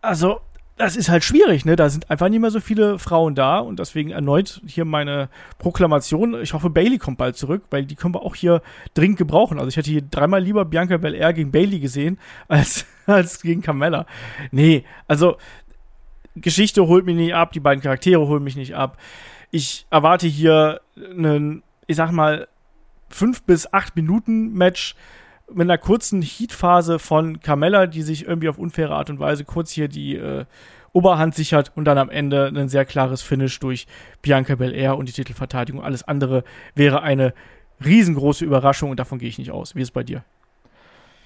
S2: Also, das ist halt schwierig, ne? Da sind einfach nicht mehr so viele Frauen da und deswegen erneut hier meine Proklamation. Ich hoffe, Bailey kommt bald zurück, weil die können wir auch hier dringend gebrauchen. Also ich hätte hier dreimal lieber Bianca Belair gegen Bailey gesehen als, als gegen Carmella. Nee, also Geschichte holt mich nicht ab, die beiden Charaktere holen mich nicht ab. Ich erwarte hier einen, ich sag mal, fünf bis acht Minuten Match mit einer kurzen Heatphase von Carmella, die sich irgendwie auf unfaire Art und Weise kurz hier die äh, Oberhand sichert und dann am Ende ein sehr klares Finish durch Bianca Belair und die Titelverteidigung. Alles andere wäre eine riesengroße Überraschung und davon gehe ich nicht aus. Wie ist es bei dir?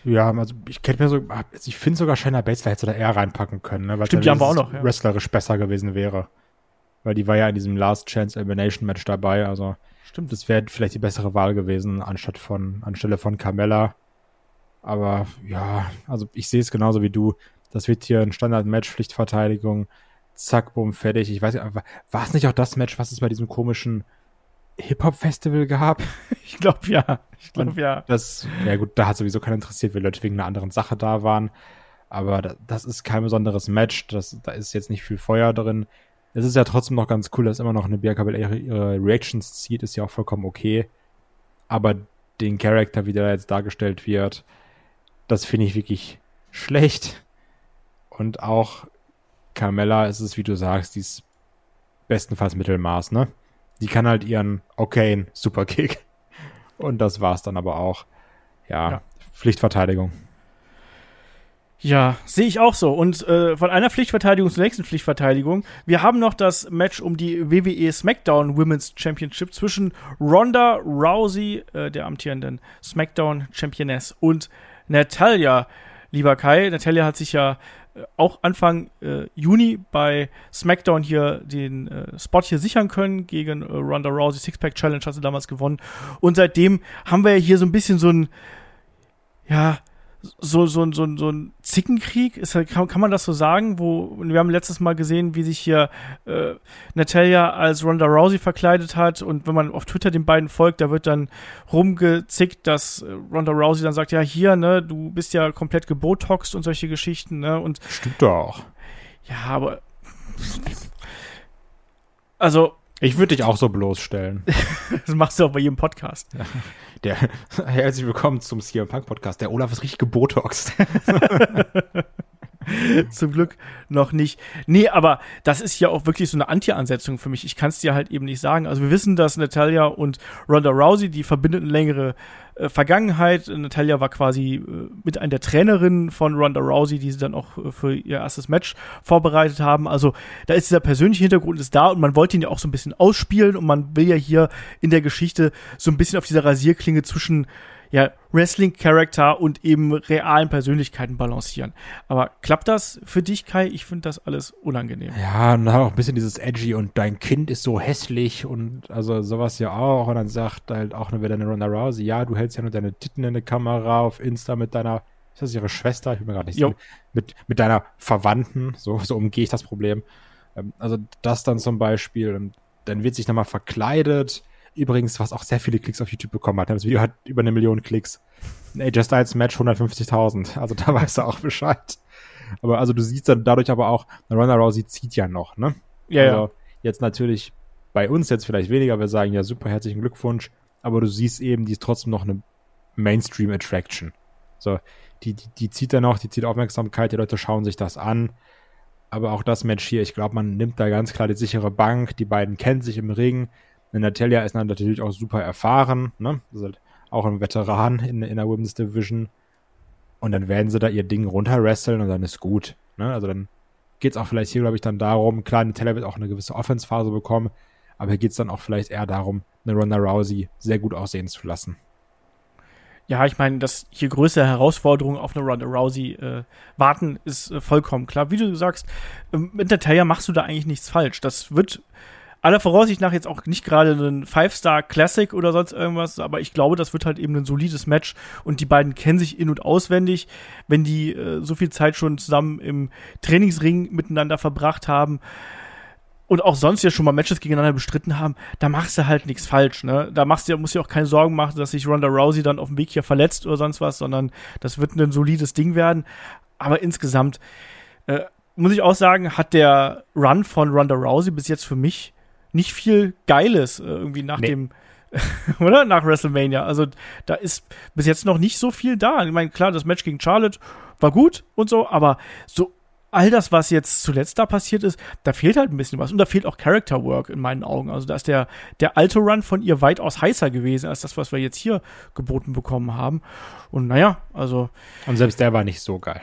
S3: Ja, also ich könnte mir so, ich finde sogar Shayna Baszler hätte da eher reinpacken können, ne, weil
S2: Stimmt, die haben wir auch noch, ja.
S3: wrestlerisch besser gewesen wäre. Weil die war ja in diesem Last Chance Elimination Match dabei, also
S2: Stimmt.
S3: das wäre vielleicht die bessere Wahl gewesen, anstatt von, anstelle von Carmella. Aber ja, also ich sehe es genauso wie du. Das wird hier ein Standard-Match, Pflichtverteidigung, zack, bumm, fertig. Ich weiß nicht, war es nicht auch das Match, was es bei diesem komischen Hip-Hop-Festival gab?
S2: Ich glaube ja. Ich glaube ja.
S3: Das, ja gut, da hat sowieso keiner interessiert, weil Leute wegen einer anderen Sache da waren. Aber das ist kein besonderes Match. Das, da ist jetzt nicht viel Feuer drin. Es ist ja trotzdem noch ganz cool, dass immer noch eine Bianca ihre, ihre Reactions zieht, ist ja auch vollkommen okay. Aber den Charakter, wie der jetzt dargestellt wird, das finde ich wirklich schlecht. Und auch Carmella ist es, wie du sagst, die ist bestenfalls Mittelmaß, ne? Die kann halt ihren okayen Superkick. Und das war's dann aber auch. Ja, ja. Pflichtverteidigung.
S2: Ja, sehe ich auch so. Und äh, von einer Pflichtverteidigung zur nächsten Pflichtverteidigung. Wir haben noch das Match um die WWE SmackDown Women's Championship zwischen Ronda Rousey, äh, der amtierenden SmackDown Championess, und Natalia, lieber Kai. Natalia hat sich ja äh, auch Anfang äh, Juni bei SmackDown hier den äh, Spot hier sichern können gegen äh, Ronda Rousey. Sixpack Challenge hat sie damals gewonnen. Und seitdem haben wir ja hier so ein bisschen so ein, ja, so, so, so, so ein Zickenkrieg, ist halt, kann, kann man das so sagen, wo wir haben letztes Mal gesehen, wie sich hier äh, Natalia als Ronda Rousey verkleidet hat und wenn man auf Twitter den beiden folgt, da wird dann rumgezickt, dass äh, Ronda Rousey dann sagt, ja hier, ne, du bist ja komplett gebotoxt und solche Geschichten, ne, und
S3: Stimmt doch.
S2: Ja, aber also
S3: ich würde dich auch so bloßstellen.
S2: das machst du auch bei jedem Podcast.
S3: Der, herzlich willkommen zum CM Punk Podcast. Der Olaf ist richtig gebotoxt.
S2: Zum Glück noch nicht. Nee, aber das ist ja auch wirklich so eine Anti-Ansetzung für mich. Ich kann es dir halt eben nicht sagen. Also wir wissen, dass Natalia und Ronda Rousey, die verbindet eine längere äh, Vergangenheit. Natalia war quasi äh, mit einer der Trainerinnen von Ronda Rousey, die sie dann auch äh, für ihr erstes Match vorbereitet haben. Also da ist dieser persönliche Hintergrund ist da und man wollte ihn ja auch so ein bisschen ausspielen und man will ja hier in der Geschichte so ein bisschen auf dieser Rasierklinge zwischen ja, Wrestling-Charakter und eben realen Persönlichkeiten balancieren. Aber klappt das für dich, Kai? Ich finde das alles unangenehm.
S3: Ja, und dann auch ein bisschen dieses Edgy und dein Kind ist so hässlich und also sowas ja auch. Und dann sagt halt auch wieder eine Ronda Rousey, ja, du hältst ja nur deine Titten in der Kamera auf Insta mit deiner, ist das ihre Schwester? Ich bin mir gerade nicht sicher. Mit, mit deiner Verwandten. So, so umgehe ich das Problem. Ähm, also das dann zum Beispiel. Und dann wird sich nochmal verkleidet Übrigens, was auch sehr viele Klicks auf YouTube bekommen hat. Das Video hat über eine Million Klicks. Ein AJ Styles Match 150.000. Also da weißt du auch Bescheid. Aber also du siehst dann dadurch aber auch, Ronda Rousey zieht ja noch, ne?
S2: Ja,
S3: also,
S2: ja.
S3: Jetzt natürlich bei uns jetzt vielleicht weniger. Wir sagen ja super herzlichen Glückwunsch. Aber du siehst eben, die ist trotzdem noch eine Mainstream Attraction. So, die, die, die zieht dann noch, die zieht Aufmerksamkeit, die Leute schauen sich das an. Aber auch das Match hier, ich glaube, man nimmt da ganz klar die sichere Bank. Die beiden kennen sich im Ring. Natalia ist natürlich auch super erfahren, ne? Ist halt auch ein Veteran in, in der Women's Division. Und dann werden sie da ihr Ding runterwresteln und dann ist gut. Ne? Also dann geht es auch vielleicht hier, glaube ich, dann darum, klar, Natalia wird auch eine gewisse Offense-Phase bekommen, aber hier geht es dann auch vielleicht eher darum, eine Ronda Rousey sehr gut aussehen zu lassen.
S2: Ja, ich meine, dass hier größere Herausforderungen auf eine Ronda Rousey äh, warten, ist äh, vollkommen klar. Wie du sagst, äh, mit Natalia machst du da eigentlich nichts falsch. Das wird aller Voraussicht nach jetzt auch nicht gerade ein Five-Star-Classic oder sonst irgendwas, aber ich glaube, das wird halt eben ein solides Match und die beiden kennen sich in- und auswendig. Wenn die äh, so viel Zeit schon zusammen im Trainingsring miteinander verbracht haben und auch sonst ja schon mal Matches gegeneinander bestritten haben, da machst du halt nichts falsch, ne? Da machst du, musst du auch keine Sorgen machen, dass sich Ronda Rousey dann auf dem Weg hier verletzt oder sonst was, sondern das wird ein solides Ding werden. Aber insgesamt, äh, muss ich auch sagen, hat der Run von Ronda Rousey bis jetzt für mich nicht viel Geiles äh, irgendwie nach nee. dem, oder? Nach WrestleMania. Also da ist bis jetzt noch nicht so viel da. Ich meine, klar, das Match gegen Charlotte war gut und so, aber so all das, was jetzt zuletzt da passiert ist, da fehlt halt ein bisschen was. Und da fehlt auch Character Work in meinen Augen. Also da ist der, der alte Run von ihr weitaus heißer gewesen als das, was wir jetzt hier geboten bekommen haben. Und naja, also.
S3: Und selbst der war nicht so geil.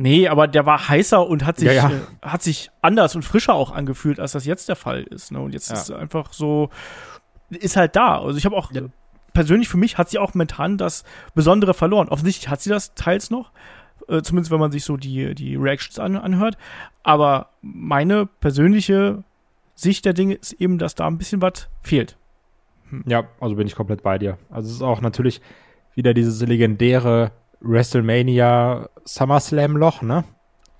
S2: Nee, aber der war heißer und hat sich, ja, ja. Äh, hat sich anders und frischer auch angefühlt, als das jetzt der Fall ist. Ne? Und jetzt ja. ist einfach so, ist halt da. Also ich habe auch, persönlich für mich hat sie auch momentan das Besondere verloren. Offensichtlich hat sie das teils noch, äh, zumindest wenn man sich so die, die Reactions an, anhört. Aber meine persönliche Sicht der Dinge ist eben, dass da ein bisschen was fehlt.
S3: Hm. Ja, also bin ich komplett bei dir. Also es ist auch natürlich wieder dieses legendäre WrestleMania SummerSlam Loch, ne?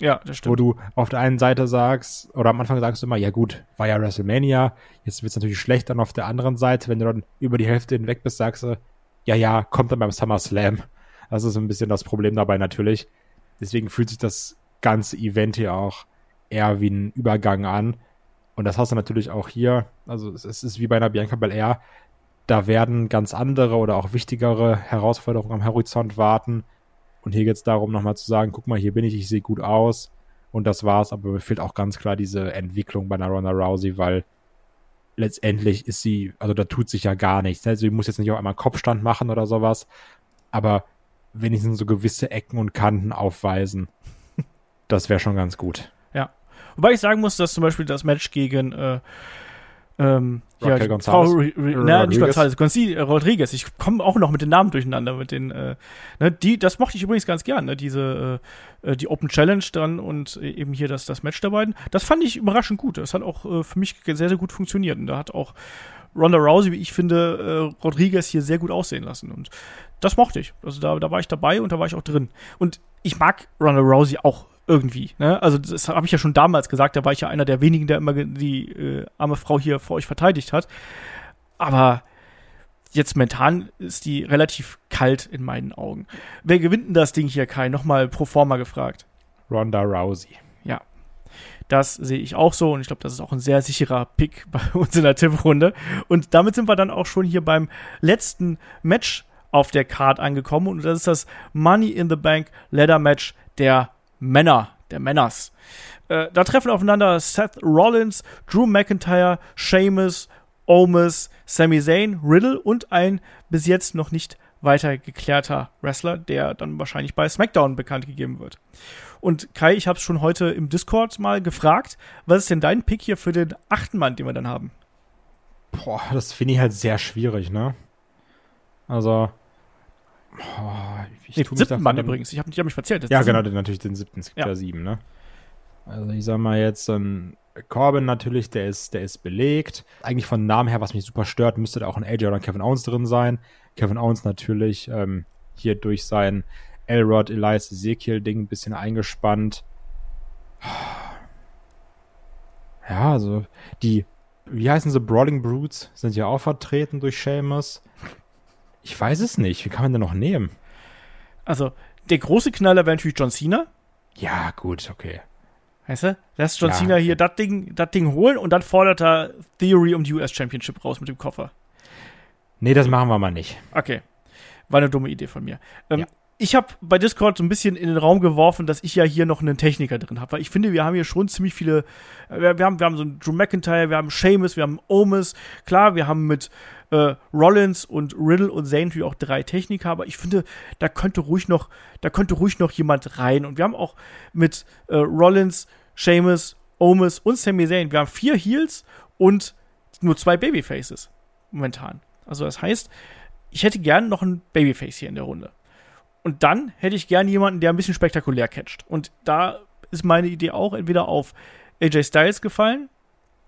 S2: Ja, das stimmt.
S3: Wo du auf der einen Seite sagst, oder am Anfang sagst du immer, ja gut, war ja WrestleMania, jetzt wird es natürlich schlecht, dann auf der anderen Seite, wenn du dann über die Hälfte hinweg bist, sagst du, ja, ja, kommt dann beim SummerSlam. Das ist ein bisschen das Problem dabei natürlich. Deswegen fühlt sich das ganze Event hier auch eher wie ein Übergang an. Und das hast du natürlich auch hier. Also es ist wie bei einer Bianca Belair da werden ganz andere oder auch wichtigere Herausforderungen am Horizont warten. Und hier geht es darum, nochmal zu sagen, guck mal, hier bin ich, ich sehe gut aus. Und das war's, aber mir fehlt auch ganz klar diese Entwicklung bei einer Ronda Rousey, weil letztendlich ist sie, also da tut sich ja gar nichts. Also sie muss jetzt nicht auch einmal Kopfstand machen oder sowas, aber wenigstens so gewisse Ecken und Kanten aufweisen. Das wäre schon ganz gut.
S2: Ja. Wobei ich sagen muss, dass zum Beispiel das Match gegen äh, ähm,
S3: ja. Frau,
S2: Re, Re, na, nicht Gonzalez, Gonzi, äh, Rodriguez. Ich komme auch noch mit den Namen durcheinander, mit den, äh, ne, die, das mochte ich übrigens ganz gern, ne, diese, äh, äh die Open Challenge dann und eben hier das, das Match der beiden. Das fand ich überraschend gut. Das hat auch äh, für mich sehr, sehr gut funktioniert. Und da hat auch Ronda Rousey, wie ich finde, äh, Rodriguez hier sehr gut aussehen lassen. Und das mochte ich. Also da, da war ich dabei und da war ich auch drin. Und ich mag Ronda Rousey auch irgendwie. Ne? Also das habe ich ja schon damals gesagt, da war ich ja einer der wenigen, der immer die äh, arme Frau hier vor euch verteidigt hat. Aber jetzt momentan ist die relativ kalt in meinen Augen. Wer gewinnt denn das Ding hier, Kai? Nochmal pro forma gefragt.
S3: Ronda Rousey.
S2: Ja. Das sehe ich auch so und ich glaube, das ist auch ein sehr sicherer Pick bei uns in der Tipprunde. Und damit sind wir dann auch schon hier beim letzten Match auf der Card angekommen und das ist das Money in the Bank Ladder Match der Männer, der Männers. Äh, da treffen aufeinander Seth Rollins, Drew McIntyre, Sheamus, Omis, Sami Zayn, Riddle und ein bis jetzt noch nicht weiter geklärter Wrestler, der dann wahrscheinlich bei SmackDown bekannt gegeben wird. Und Kai, ich habe es schon heute im Discord mal gefragt, was ist denn dein Pick hier für den achten Mann, den wir dann haben?
S3: Boah, das finde ich halt sehr schwierig, ne? Also, Oh, ich
S2: Nee, siebten
S3: dann-
S2: übrigens. Ich habe hab mich verzählt.
S3: Ja, genau, natürlich den siebten. Es gibt
S2: Ja.
S3: ja, sieben, ne? Also ich sag mal jetzt, ähm, Corbin natürlich, der ist, der ist belegt. Eigentlich von Namen her, was mich super stört, müsste da auch ein AJ oder ein Kevin Owens drin sein. Kevin Owens natürlich ähm, hier durch sein Elrod, Elias, Ezekiel-Ding ein bisschen eingespannt. Ja, also die, wie heißen sie, Brawling Brutes sind ja auch vertreten durch Seamus. Ich weiß es nicht. Wie kann man denn noch nehmen?
S2: Also, der große Knaller wäre natürlich John Cena.
S3: Ja, gut, okay.
S2: Weißt du? Lässt John
S3: Ja,
S2: Cena hier das Ding, das Ding holen und dann fordert er Theory um die US Championship raus mit dem Koffer.
S3: Nee, das machen wir mal nicht.
S2: Okay. War eine dumme Idee von mir. Ähm,
S3: Ja.
S2: Ich habe bei Discord so ein bisschen in den Raum geworfen, dass ich ja hier noch einen Techniker drin habe, weil ich finde, wir haben hier schon ziemlich viele. äh, Wir, wir, haben, wir haben so einen Drew McIntyre, wir haben Sheamus, wir haben Omis. Klar, wir haben mit äh, Rollins und Riddle und natürlich auch drei Techniker, aber ich finde, da könnte ruhig noch, da könnte ruhig noch jemand rein. Und wir haben auch mit äh, Rollins, Sheamus, Omis und Sami Zayn, wir haben vier Heels und nur zwei Babyfaces momentan. Also das heißt, ich hätte gern noch ein Babyface hier in der Runde. Und dann hätte ich gern jemanden, der ein bisschen spektakulär catcht. Und da ist meine Idee auch entweder auf AJ Styles gefallen.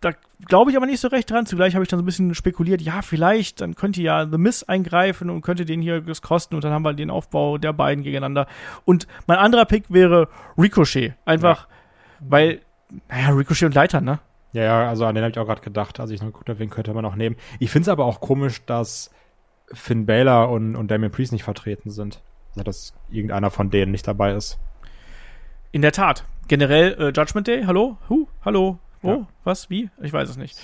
S2: Da glaube ich aber nicht so recht dran. Zugleich habe ich dann so ein bisschen spekuliert, ja, vielleicht, dann könnte ja The Miz eingreifen und könnte den hier das kosten und dann haben wir den Aufbau der beiden gegeneinander. Und mein anderer Pick wäre Ricochet. Einfach, weil, naja, Ricochet und Leiter, ne?
S3: Ja, ja, also an den habe ich auch gerade gedacht, als ich noch geguckt habe, wen könnte man noch nehmen. Ich finde es aber auch komisch, dass Finn Balor und, und Damien Priest nicht vertreten sind. Dass irgendeiner von denen nicht dabei ist.
S2: In der Tat. Generell äh, Judgment Day, hallo? Hu? Hallo? Wo?
S3: Ja.
S2: Was? Wie? Ich weiß es nicht.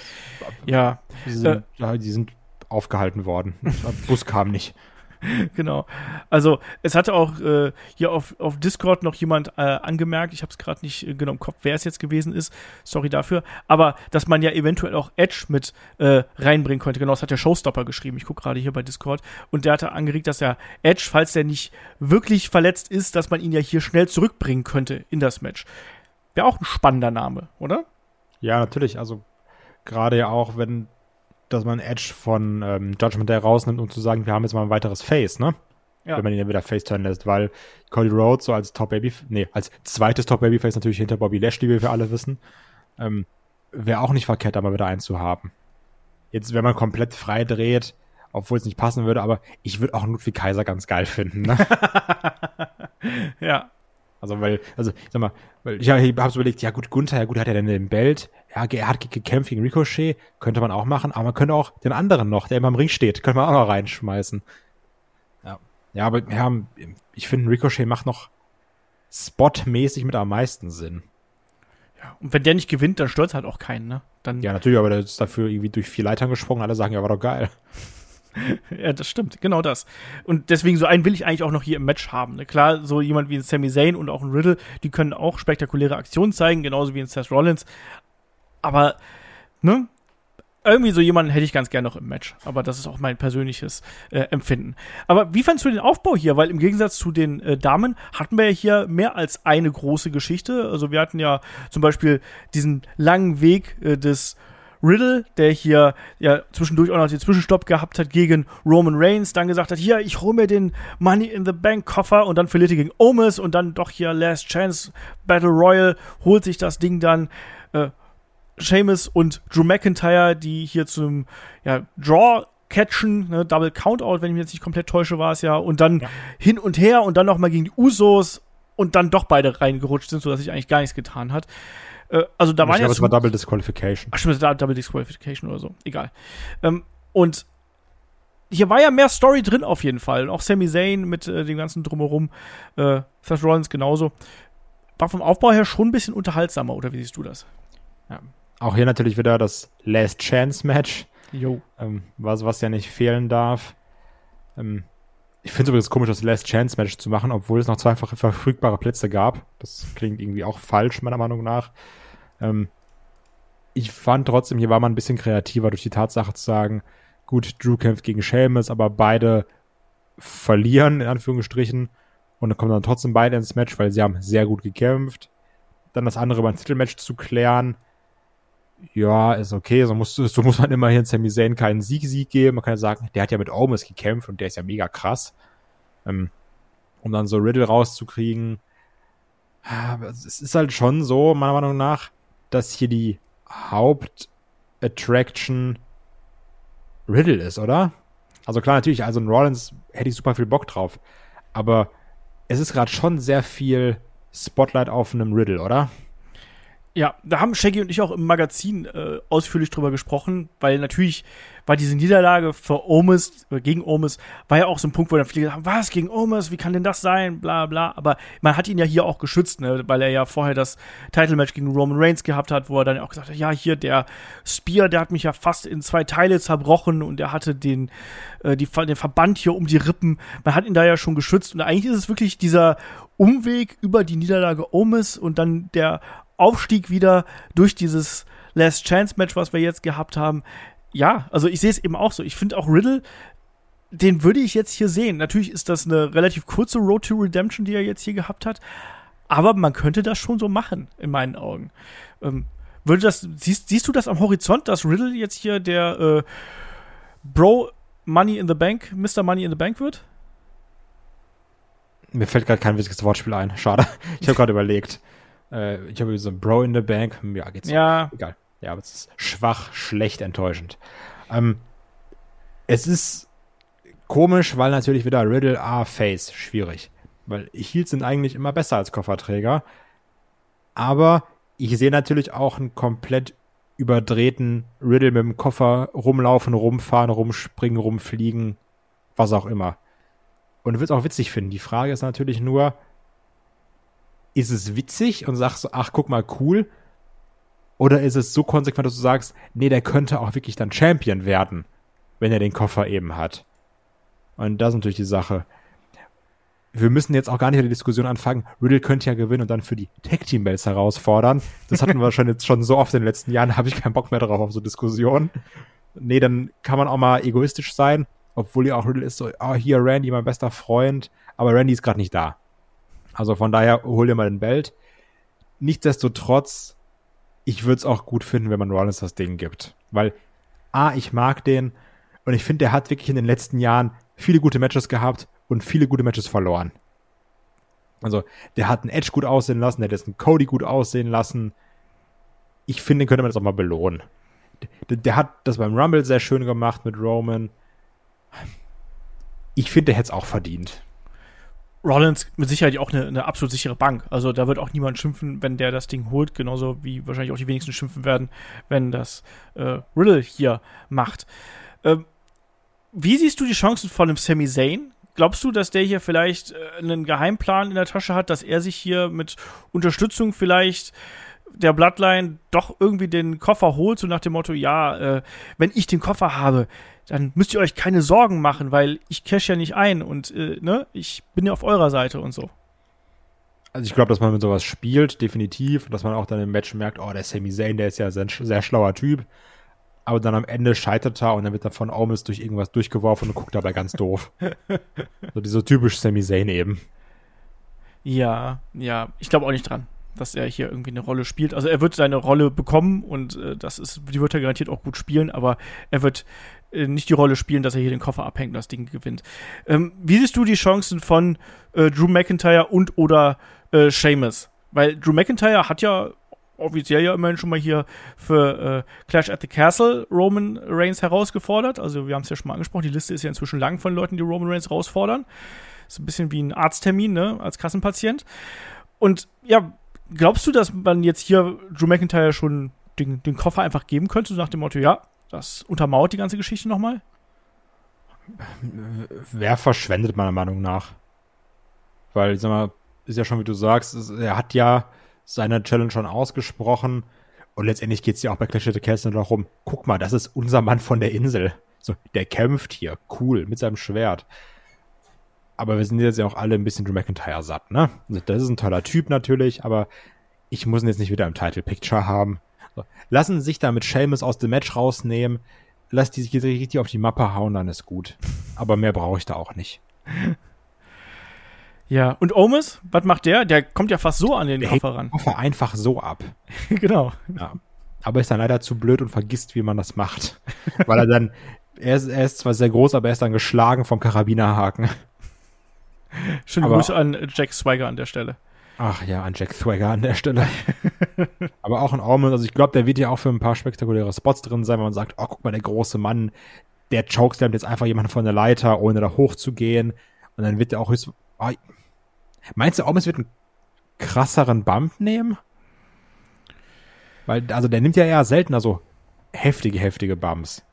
S2: Ja,
S3: Die sind, ja, die sind aufgehalten worden. Der Bus kam nicht.
S2: genau. Also es hatte auch äh, hier auf, auf Discord noch jemand äh, angemerkt, ich habe es gerade nicht äh, genau im Kopf, wer es jetzt gewesen ist, sorry dafür, aber dass man ja eventuell auch Edge mit äh, reinbringen könnte. Genau, das hat der Showstopper geschrieben, ich gucke gerade hier bei Discord und der hatte angeregt, dass er Edge, falls der nicht wirklich verletzt ist, dass man ihn ja hier schnell zurückbringen könnte in das Match. Wäre auch ein spannender Name, oder?
S3: Ja, natürlich. Also gerade ja auch, wenn dass man Edge von ähm, Judgment Day rausnimmt, um zu sagen, wir haben jetzt mal ein weiteres Face, ne?
S2: Ja.
S3: Wenn man ihn dann wieder Face turnen lässt, weil Cody Rhodes so als Top Baby, nee, als zweites Top Babyface natürlich hinter Bobby Lashley, wie wir alle wissen, ähm, wäre auch nicht verkehrt, da mal wieder einen zu haben. Jetzt, wenn man komplett frei dreht, obwohl es nicht passen würde, aber ich würde auch Ludwig Kaiser ganz geil finden, ne?
S2: Ja,
S3: Also, weil, also, ich sag mal, weil ich, hab's überlegt, ja gut, Gunther, ja gut, hat er denn den Belt? Ja, er hat ge- gekämpft gegen Ricochet, könnte man auch machen, aber man könnte auch den anderen noch, der immer im Ring steht, könnte man auch noch reinschmeißen. Ja. Ja, aber ja, ich finde, Ricochet macht noch spotmäßig mit am meisten Sinn.
S2: und wenn der nicht gewinnt, dann stört halt auch keinen, ne? Dann
S3: Ja, natürlich, aber der ist dafür irgendwie durch vier Leitern gesprungen, alle sagen, ja, war doch geil.
S2: Ja, das stimmt, genau das. Und deswegen, so einen will ich eigentlich auch noch hier im Match haben. Ne? Klar, so jemand wie ein Sami Zayn und auch ein Riddle, die können auch spektakuläre Aktionen zeigen, genauso wie ein Seth Rollins. Aber, ne? Irgendwie so jemanden hätte ich ganz gern noch im Match. Aber das ist auch mein persönliches äh, Empfinden. Aber wie fandst du den Aufbau hier? Weil im Gegensatz zu den äh, Damen hatten wir ja hier mehr als eine große Geschichte. Also wir hatten ja zum Beispiel diesen langen Weg äh, des Riddle, der hier ja zwischendurch auch noch den Zwischenstopp gehabt hat gegen Roman Reigns, dann gesagt hat, hier, ich hole mir den Money in the Bank Koffer und dann verliert er gegen Omis und dann doch hier Last Chance Battle Royal, holt sich das Ding dann äh, Sheamus und Drew McIntyre, die hier zum ja, Draw catchen, ne, Double Countout, wenn ich mich jetzt nicht komplett täusche, war es ja, und dann
S3: Ja.
S2: hin und her und dann nochmal gegen die Usos und dann doch beide reingerutscht sind, sodass sich eigentlich gar nichts getan hat. Äh, also da
S3: ich
S2: waren
S3: glaube,
S2: ja
S3: es war Double Disqualification.
S2: Ach stimmt, da- Double Disqualification oder so. Egal. Ähm, und hier war ja mehr Story drin auf jeden Fall. Und auch Sami Zayn mit äh, dem ganzen Drumherum. Äh, Seth Rollins genauso. War vom Aufbau her schon ein bisschen unterhaltsamer, oder wie siehst du das?
S3: Auch hier natürlich wieder das Last Chance Match.
S2: Jo.
S3: ähm, was, was ja nicht fehlen darf. Ähm, ich finde es übrigens komisch, das Last Chance Match zu machen, obwohl es noch zweifache verfügbare Plätze gab. Das klingt irgendwie auch falsch, meiner Meinung nach. Ähm, ich fand trotzdem, hier war man ein bisschen kreativer durch die Tatsache zu sagen, gut, Drew kämpft gegen Sheamus, aber beide verlieren, in Anführungsstrichen. Und dann kommen dann trotzdem beide ins Match, weil sie haben sehr gut gekämpft. Dann das andere ein Titelmatch zu klären, ja, ist okay. So muss, so muss man immerhin Sami Zayn keinen Sieg-Sieg geben. Man kann ja sagen, der hat ja mit Omis gekämpft und der ist ja mega krass. ähm, um dann so Riddle rauszukriegen. Aber es ist halt schon so, meiner Meinung nach, dass hier die Hauptattraction Riddle ist, oder? Also klar, natürlich, also in Rollins hätte ich super viel Bock drauf. Aber es ist gerade schon sehr viel Spotlight auf einem Riddle, oder?
S2: Ja, da haben Shaggy und ich auch im Magazin äh, ausführlich drüber gesprochen, weil natürlich war diese Niederlage für Omis, äh, gegen Omis, war ja auch so ein Punkt, wo dann viele gesagt haben, was, gegen Omis, wie kann denn das sein, bla bla, aber man hat ihn ja hier auch geschützt, ne, weil er ja vorher das Title-Match gegen Roman Reigns gehabt hat, wo er dann auch gesagt hat, ja, hier, der Spear, der hat mich ja fast in zwei Teile zerbrochen und er hatte den, äh, die, den Verband hier um die Rippen, man hat ihn da ja schon geschützt und eigentlich ist es wirklich dieser Umweg über die Niederlage Omis und dann der Aufstieg wieder durch dieses Last Chance Match, was wir jetzt gehabt haben. Ja, also ich sehe es eben auch so. Ich finde auch Riddle, den würde ich jetzt hier sehen. Natürlich ist das eine relativ kurze Road to Redemption, die er jetzt hier gehabt hat. Aber man könnte das schon so machen, in meinen Augen. Ähm, würde das, siehst, siehst du das am Horizont, dass Riddle jetzt hier der äh, Bro Money in the Bank, Mr. Money in the Bank wird?
S3: Mir fällt gerade kein witziges Wortspiel ein. Schade. Ich habe gerade überlegt. Äh, ich habe so ein Bro in the Bank. Ja, geht's.
S2: Ja.
S3: Egal. Ja, aber es ist schwach, schlecht, enttäuschend. Ähm, es ist komisch, weil natürlich wieder Riddle A Face schwierig. Weil Heels sind eigentlich immer besser als Kofferträger. Aber ich sehe natürlich auch einen komplett überdrehten Riddle mit dem Koffer rumlaufen, rumfahren, rumspringen, rumfliegen, was auch immer. Und du wirst auch witzig finden. Die Frage ist natürlich nur, ist es witzig und sagst so, ach, guck mal, cool? Oder ist es so konsequent, dass du sagst, nee, der könnte auch wirklich dann Champion werden, wenn er den Koffer eben hat? Und das ist natürlich die Sache. Wir müssen jetzt auch gar nicht die Diskussion anfangen. Riddle könnte ja gewinnen und dann für die Tag Team Bells herausfordern. Das hatten wir schon jetzt schon so oft in den letzten Jahren, habe ich keinen Bock mehr drauf auf so Diskussionen. Nee, dann kann man auch mal egoistisch sein, obwohl ja auch Riddle ist so, oh, hier Randy, mein bester Freund, aber Randy ist gerade nicht da. Also von daher hol dir mal den Belt. Nichtsdestotrotz, ich würde es auch gut finden, wenn man Rollins das Ding gibt. Weil, A, ich mag den und ich finde, der hat wirklich in den letzten Jahren viele gute Matches gehabt und viele gute Matches verloren. Also, der hat einen Edge gut aussehen lassen, der hat jetzt einen Cody gut aussehen lassen. Ich finde, könnte man jetzt auch mal belohnen. Der, der hat das beim Rumble sehr schön gemacht mit Roman. Ich finde, der hätte es auch verdient.
S2: Rollins mit Sicherheit auch eine, eine, absolut sichere Bank. Also da wird auch niemand schimpfen, wenn der das Ding holt, genauso wie wahrscheinlich auch die wenigsten schimpfen werden, wenn das äh, Riddle hier macht. Ähm, wie siehst du die Chancen von einem Sami Zayn? Glaubst du, dass der hier vielleicht äh, einen Geheimplan in der Tasche hat, dass er sich hier mit Unterstützung vielleicht der Bloodline doch irgendwie den Koffer holt, so nach dem Motto, ja, äh, wenn ich den Koffer habe, dann müsst ihr euch keine Sorgen machen, weil ich cash ja nicht ein und äh, ne, ich bin ja auf eurer Seite und so.
S3: Also ich glaube, dass man mit sowas spielt, definitiv, und dass man auch dann im Match merkt, oh, der Sami Zayn, der ist ja ein sehr, schlauer Typ, aber dann am Ende scheitert er und dann wird er von Omis durch irgendwas durchgeworfen und guckt dabei ganz doof. so dieser typisch Sami Zayn eben.
S2: Ja, ja, ich glaube auch nicht dran dass er hier irgendwie eine Rolle spielt. Also er wird seine Rolle bekommen und äh, das ist, die wird er garantiert auch gut spielen, aber er wird nicht die Rolle spielen, dass er hier den Koffer abhängt und das Ding gewinnt. Ähm, wie siehst du die Chancen von äh, Drew McIntyre und oder äh, Sheamus? Weil Drew McIntyre hat ja offiziell ja immerhin schon mal hier für äh, Clash at the Castle Roman Reigns herausgefordert. Also wir haben es ja schon mal angesprochen, die Liste ist ja inzwischen lang von Leuten, die Roman Reigns herausfordern. Ist ein bisschen wie ein Arzttermin, ne, als Kassenpatient. Und ja, glaubst du, dass man jetzt hier Drew McIntyre schon den, den Koffer einfach geben könnte, so nach dem Motto, ja, das untermauert die ganze Geschichte nochmal?
S3: Wer verschwendet meiner Meinung nach? Weil, ich sag mal, ist ja schon, wie du sagst, er hat ja seine Challenge schon ausgesprochen und letztendlich geht es ja auch bei Clash of the Castle darum, guck mal, das ist unser Mann von der Insel. So, der kämpft hier, cool, mit seinem Schwert aber wir sind jetzt ja auch alle ein bisschen Drew McIntyre satt, ne? Also, das ist ein toller Typ natürlich, aber ich muss ihn jetzt nicht wieder im Title Picture haben. Lassen sich da mit Seamus aus dem Match rausnehmen, lass die sich richtig auf die Mappe hauen, dann ist gut. Aber mehr brauche ich da auch nicht.
S2: Ja, und Omis, was macht der? Der kommt ja fast so an den
S3: der
S2: Koffer ran.
S3: Koffer einfach so ab.
S2: genau.
S3: Ja. Aber ist dann leider zu blöd und vergisst, wie man das macht. Weil er dann, er ist, er ist zwar sehr groß, aber er ist dann geschlagen vom Karabinerhaken.
S2: Schöne
S3: Aber-
S2: Grüße an Jack Swagger an der Stelle.
S3: Ach ja, an Jack Swagger an der Stelle. Aber auch ein Ormond, also ich glaube, der wird ja auch für ein paar spektakuläre Spots drin sein, wenn man sagt, oh, guck mal, der große Mann, der chokeslammt jetzt einfach jemanden von der Leiter, ohne da hochzugehen. Und dann wird der auch höchst. Oh, meinst du, Ormond wird einen krasseren Bump nehmen? Weil, also der nimmt ja eher seltener so heftige, heftige Bumps.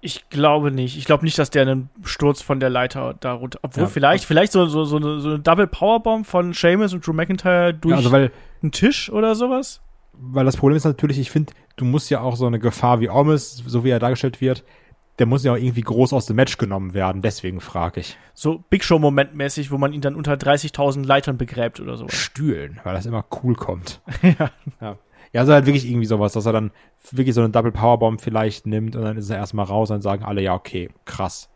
S2: Ich glaube nicht. Ich glaube nicht, dass der einen Sturz von der Leiter da runter. Obwohl,
S3: Ja.
S2: vielleicht, vielleicht so, so, so, eine, so eine Double Powerbomb von Seamus und Drew McIntyre durch
S3: Ja, also weil,
S2: einen Tisch oder sowas.
S3: weil das Problem ist natürlich, ich finde, du musst ja auch so eine Gefahr wie Ormus, so wie er dargestellt wird, der muss ja auch irgendwie groß aus dem Match genommen werden. Deswegen frage ich.
S2: So Big Show-Moment-mäßig, wo man ihn dann unter 30.000 Leitern begräbt oder sowas.
S3: Stühlen, weil das immer cool kommt. ja. ja. Ja, also halt wirklich irgendwie sowas, dass er dann wirklich so eine Double Powerbomb vielleicht nimmt und dann ist er erstmal raus und dann sagen alle, ja, okay, krass.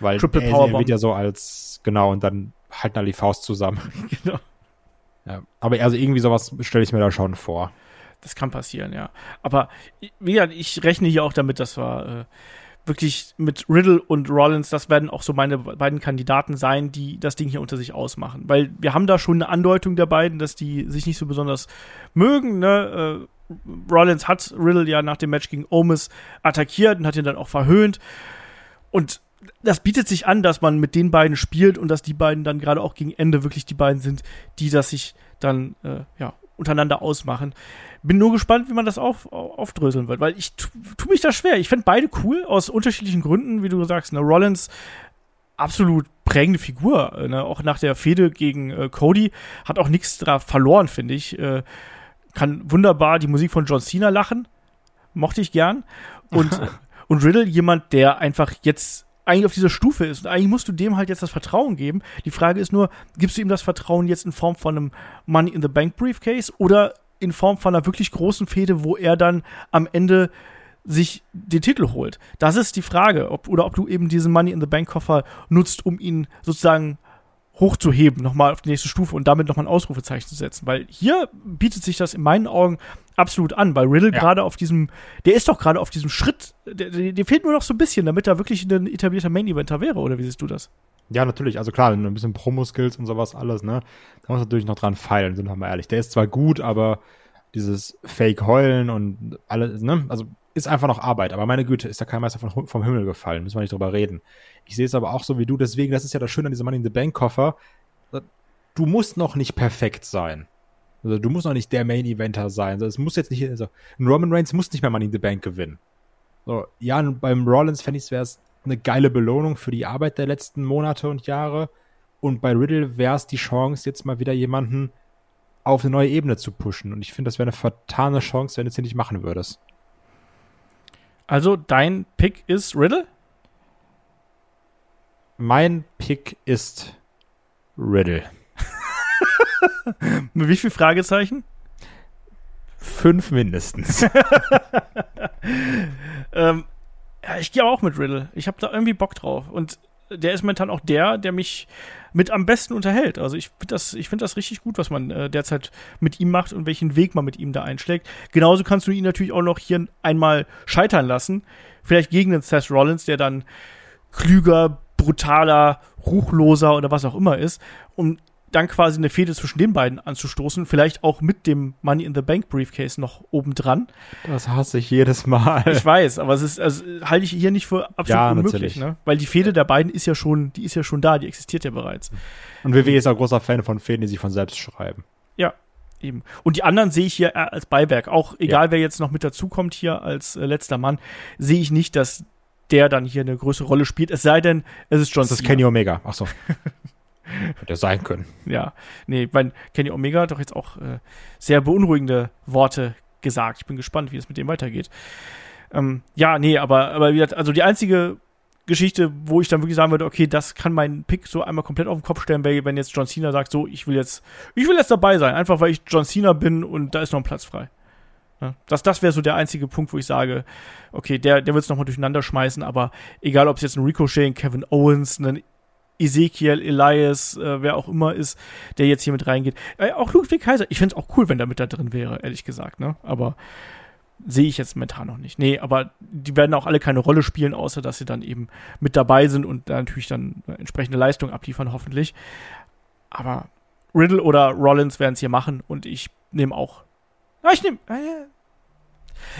S3: Weil
S2: Triple
S3: er, er
S2: Powerbomb.
S3: wird ja so als, genau, und dann halten alle die Faust zusammen.
S2: genau.
S3: Ja. Aber also irgendwie sowas stelle ich mir da schon vor.
S2: Das kann passieren, ja. Aber wie gesagt, ich rechne hier auch damit, dass wir äh, wirklich mit Riddle und Rollins, das werden auch so meine beiden Kandidaten sein, die das Ding hier unter sich ausmachen. Weil wir haben da schon eine Andeutung der beiden, dass die sich nicht so besonders mögen. Ne? Äh, Rollins hat Riddle ja nach dem Match gegen Omis attackiert und hat ihn dann auch verhöhnt. Und das bietet sich an, dass man mit den beiden spielt und dass die beiden dann gerade auch gegen Ende wirklich die beiden sind, die das sich dann äh, ja, untereinander ausmachen. Bin nur gespannt, wie man das auf, auf, aufdröseln wird, weil ich tu, tu mich da schwer. Ich fände beide cool aus unterschiedlichen Gründen, wie du sagst. Ne? Rollins, absolut prägende Figur. Ne? Auch nach der Fehde gegen äh, Cody hat auch nichts da verloren, finde ich. Äh, kann wunderbar die Musik von John Cena lachen. Mochte ich gern. Und, und Riddle, jemand, der einfach jetzt eigentlich auf dieser Stufe ist. Und eigentlich musst du dem halt jetzt das Vertrauen geben. Die Frage ist nur, gibst du ihm das Vertrauen jetzt in Form von einem Money in the Bank Briefcase oder in Form von einer wirklich großen Fehde, wo er dann am Ende sich den Titel holt? Das ist die Frage. Ob, oder ob du eben diesen Money in the Bank Koffer nutzt, um ihn sozusagen hochzuheben, nochmal auf die nächste Stufe und damit nochmal ein Ausrufezeichen zu setzen. Weil hier bietet sich das in meinen Augen absolut an, weil Riddle
S3: Ja.
S2: gerade auf diesem, der ist doch gerade auf diesem Schritt, der, fehlt nur noch so ein bisschen, damit er wirklich ein etablierter Main-Eventer wäre, oder wie siehst du das?
S3: Ja, natürlich. Also klar, ein bisschen Promo-Skills und sowas alles, ne? Da muss natürlich noch dran feilen, sind wir mal ehrlich. Der ist zwar gut, aber dieses Fake-Heulen und alles, ne? Also ist einfach noch Arbeit. Aber meine Güte, ist da kein Meister von, vom Himmel gefallen. Müssen wir nicht drüber reden. Ich sehe es aber auch so wie du. Deswegen, das ist ja das Schöne an diesem Money in the Bank-Koffer. Du musst noch nicht perfekt sein. Also du musst noch nicht der Main-Eventer sein. Also, es muss jetzt nicht, also ein Roman Reigns muss nicht mehr Money in the Bank gewinnen. So, ja, beim Rollins fände ich wäre es eine geile Belohnung für die Arbeit der letzten Monate und Jahre. Und bei Riddle wäre es die Chance, jetzt mal wieder jemanden auf eine neue Ebene zu pushen. Und ich finde, das wäre eine vertane Chance, wenn du es hier nicht machen würdest.
S2: Also, dein Pick ist Riddle?
S3: Mein Pick ist Riddle.
S2: Mit wie viel Fragezeichen?
S3: Fünf mindestens.
S2: Ähm, ja, ich gehe auch mit Riddle. Ich habe da irgendwie Bock drauf. Und der ist momentan auch der, der mich mit am besten unterhält. Also ich finde das, ich find das richtig gut, was man äh, derzeit mit ihm macht und welchen Weg man mit ihm da einschlägt. Genauso kannst du ihn natürlich auch noch hier einmal scheitern lassen. Vielleicht gegen den Seth Rollins, der dann klüger, brutaler, ruchloser oder was auch immer ist. Und dann quasi eine Fehde zwischen den beiden anzustoßen, vielleicht auch mit dem Money in the Bank Briefcase noch obendran.
S3: Das hasse ich jedes Mal.
S2: Ich weiß, aber es ist, also halte ich hier nicht für absolut
S3: Ja,
S2: unmöglich, ne? Weil die Fehde der beiden ist ja schon, die ist ja schon da, die existiert ja bereits.
S3: Und WWE ist auch großer Fan von Fäden, die sich von selbst schreiben.
S2: Ja, eben. Und die anderen sehe ich hier eher als Beiwerk. Auch egal, wer jetzt noch mit dazukommt hier als äh, letzter Mann, sehe ich nicht, dass der dann hier eine größere Rolle spielt. Es sei denn, es ist John
S3: Das ist. Kenny Omega. Ach so. Hätte sein können.
S2: Ja, nee, weil Kenny Omega hat doch jetzt auch äh, sehr beunruhigende Worte gesagt. Ich bin gespannt, wie es mit dem weitergeht. Ähm, ja, nee, aber, aber wie gesagt, also die einzige Geschichte, wo ich dann wirklich sagen würde, okay, das kann mein Pick so einmal komplett auf den Kopf stellen, wenn jetzt John Cena sagt, so, ich will jetzt, ich will jetzt dabei sein, einfach weil ich John Cena bin und da ist noch ein Platz frei. Ja, das das wäre so der einzige Punkt, wo ich sage, okay, der, der wird es nochmal durcheinander schmeißen, aber egal, ob es jetzt ein Ricochet, ein Kevin Owens, ein Ezekiel, Elias, äh, wer auch immer ist, der jetzt hier mit reingeht. Äh, auch Ludwig Kaiser, ich fände es auch cool, wenn der mit da drin wäre, ehrlich gesagt, ne? Aber sehe ich jetzt momentan noch nicht. Nee, aber die werden auch alle keine Rolle spielen, außer dass sie dann eben mit dabei sind und da natürlich dann entsprechende Leistung abliefern, hoffentlich. Aber Riddle oder Rollins werden es hier machen und ich nehme auch. Ja, ich nehme. Äh,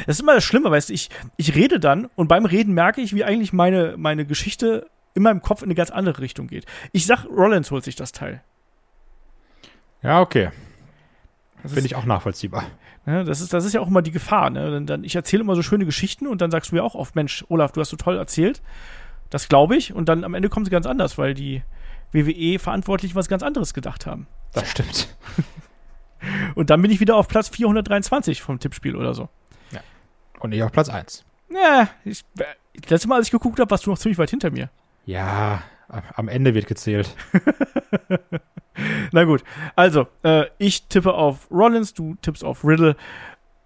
S2: das ist immer das Schlimme, weißt du, ich, ich rede dann und beim Reden merke ich, wie eigentlich meine, meine Geschichte in meinem Kopf in eine ganz andere Richtung geht. Ich sag, Rollins holt sich das Teil.
S3: Ja, okay. Finde ich auch nachvollziehbar.
S2: Ja, das, ist, das ist ja auch immer die Gefahr. Ne? Dann, dann, ich erzähle immer so schöne Geschichten und dann sagst du mir auch oft, Mensch, Olaf, du hast so toll erzählt. Das glaube ich. Und dann am Ende kommt es ganz anders, weil die WWE-Verantwortlichen was ganz anderes gedacht haben.
S3: Das stimmt.
S2: und dann bin ich wieder auf Platz 423 vom Tippspiel oder so.
S3: Ja. Und ich auf Platz 1.
S2: Ja, ich, das letzte Mal, als ich geguckt habe, warst du noch ziemlich weit hinter mir.
S3: Ja, am Ende wird gezählt.
S2: Na gut, also, äh, ich tippe auf Rollins, du tippst auf Riddle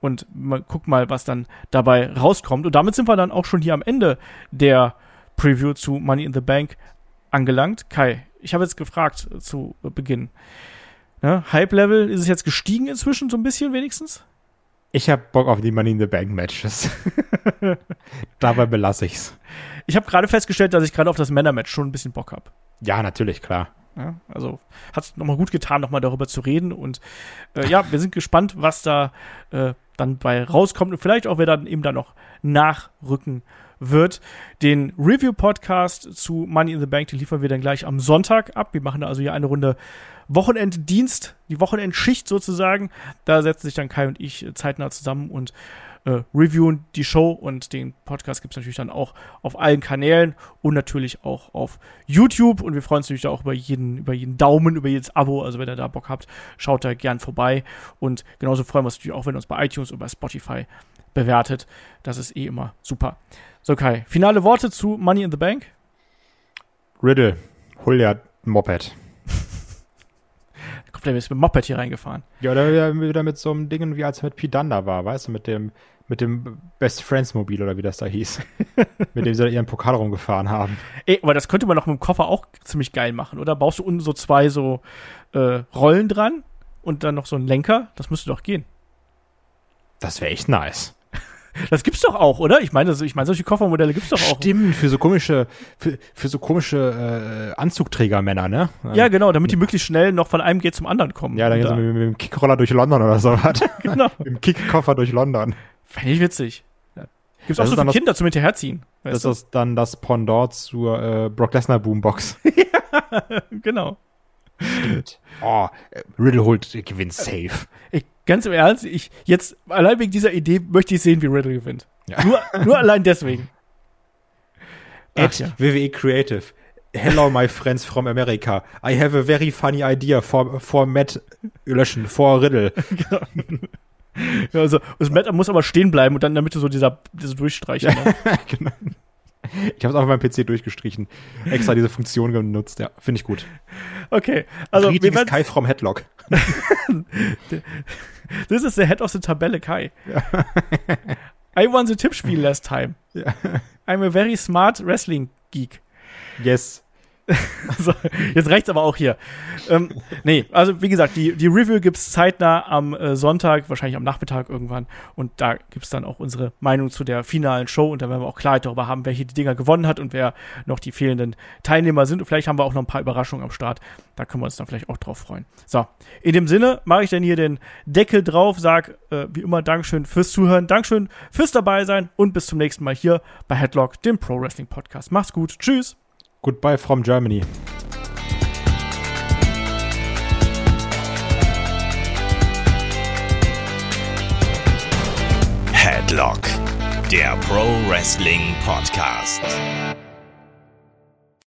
S2: und mal, guck mal, was dann dabei rauskommt. Und damit sind wir dann auch schon hier am Ende der Preview zu Money in the Bank angelangt. Kai, ich habe jetzt gefragt zu Beginn. Ne? Hype-Level, ist es jetzt gestiegen inzwischen so ein bisschen wenigstens?
S3: Ich habe Bock auf die Money in the Bank Matches. Dabei belasse ich's.
S2: Ich habe gerade festgestellt, dass ich gerade auf das Männer-Match schon ein bisschen Bock habe.
S3: Ja, natürlich, klar.
S2: Ja, also hat nochmal gut getan, nochmal darüber zu reden. Und äh, ja, wir sind gespannt, was da äh, dann bei rauskommt und vielleicht auch, wer dann eben da noch nachrücken wird. Den Review-Podcast zu Money in the Bank, den liefern wir dann gleich am Sonntag ab. Wir machen also hier eine Runde Wochenenddienst, die Wochenendschicht sozusagen. Da setzen sich dann Kai und ich zeitnah zusammen und äh, reviewen die Show und den Podcast gibt es natürlich dann auch auf allen Kanälen und natürlich auch auf YouTube. Und wir freuen uns natürlich auch über jeden, über jeden Daumen, über jedes Abo. Also wenn ihr da Bock habt, schaut da gern vorbei. Und genauso freuen wir uns natürlich auch, wenn ihr uns bei iTunes oder bei Spotify bewertet. Das ist eh immer super. So, Kai, finale Worte zu Money in the Bank?
S3: Riddle, hol ein Moped.
S2: Kommt der ist mit dem Moped hier reingefahren.
S3: Ja, oder wieder mit so einem Ding, wie als mit Pidanda war, weißt du, mit dem mit dem Best Friends Mobil oder wie das da hieß. mit dem sie da ihren Pokal rumgefahren haben.
S2: Ey, aber das könnte man doch mit dem Koffer auch ziemlich geil machen, oder? Baust du unten so zwei so äh, Rollen dran und dann noch so einen Lenker? Das müsste doch gehen.
S3: Das wäre echt nice.
S2: Das gibt's doch auch, oder? Ich meine, ich meine, solche Koffermodelle gibt's doch auch.
S3: Stimmt, für so komische, für, für so komische äh, Anzugträgermänner, ne?
S2: Ja, genau, damit die möglichst schnell noch von einem Gate zum anderen kommen.
S3: Ja, dann gehen sie mit, mit dem Kickroller durch London oder so was.
S2: genau.
S3: mit dem Kickkoffer durch London.
S2: Fände ich witzig. Ja. Gibt's das auch so für Kinder zum Hinterherziehen.
S3: Das du? ist dann das Pendant zur äh, Brock Lesnar Boombox.
S2: ja, genau.
S3: Stimmt. Oh, Riddle holt, gewinnt safe.
S2: Ich, ganz im Ernst, ich jetzt, allein wegen dieser Idee möchte ich sehen, wie Riddle gewinnt. Ja. Nur, nur allein deswegen.
S3: At ja. WWE Creative. Hello, my friends from America. I have a very funny idea for, for Matt löschen, for Riddle. genau.
S2: Ja, also, das Matt muss aber stehen bleiben und dann in der Mitte so dieser, diese Durchstreichen. Ne? genau.
S3: Ich habe es auf meinem PC durchgestrichen. Extra diese Funktion genutzt. Ja, finde ich gut.
S2: Okay. Also,
S3: Greetings Kai from Headlock.
S2: This is the head of the Tabelle, Kai. Ja. I won the Tippspiel last time. Ja. I'm a very smart wrestling geek.
S3: Yes.
S2: Also, jetzt reicht's aber auch hier. Ähm, nee, also wie gesagt, die, die Review gibt's zeitnah am äh, Sonntag, wahrscheinlich am Nachmittag irgendwann. Und da gibt's dann auch unsere Meinung zu der finalen Show. Und da werden wir auch Klarheit darüber haben, wer hier die Dinger gewonnen hat und wer noch die fehlenden Teilnehmer sind. Und vielleicht haben wir auch noch ein paar Überraschungen am Start. Da können wir uns dann vielleicht auch drauf freuen. So, in dem Sinne mache ich dann hier den Deckel drauf, sag äh, wie immer Dankeschön fürs Zuhören, Dankeschön fürs dabei sein und bis zum nächsten Mal hier bei Headlock, dem Pro Wrestling Podcast. Mach's gut. Tschüss.
S3: Goodbye from Germany.
S1: Headlock, der Pro Wrestling Podcast.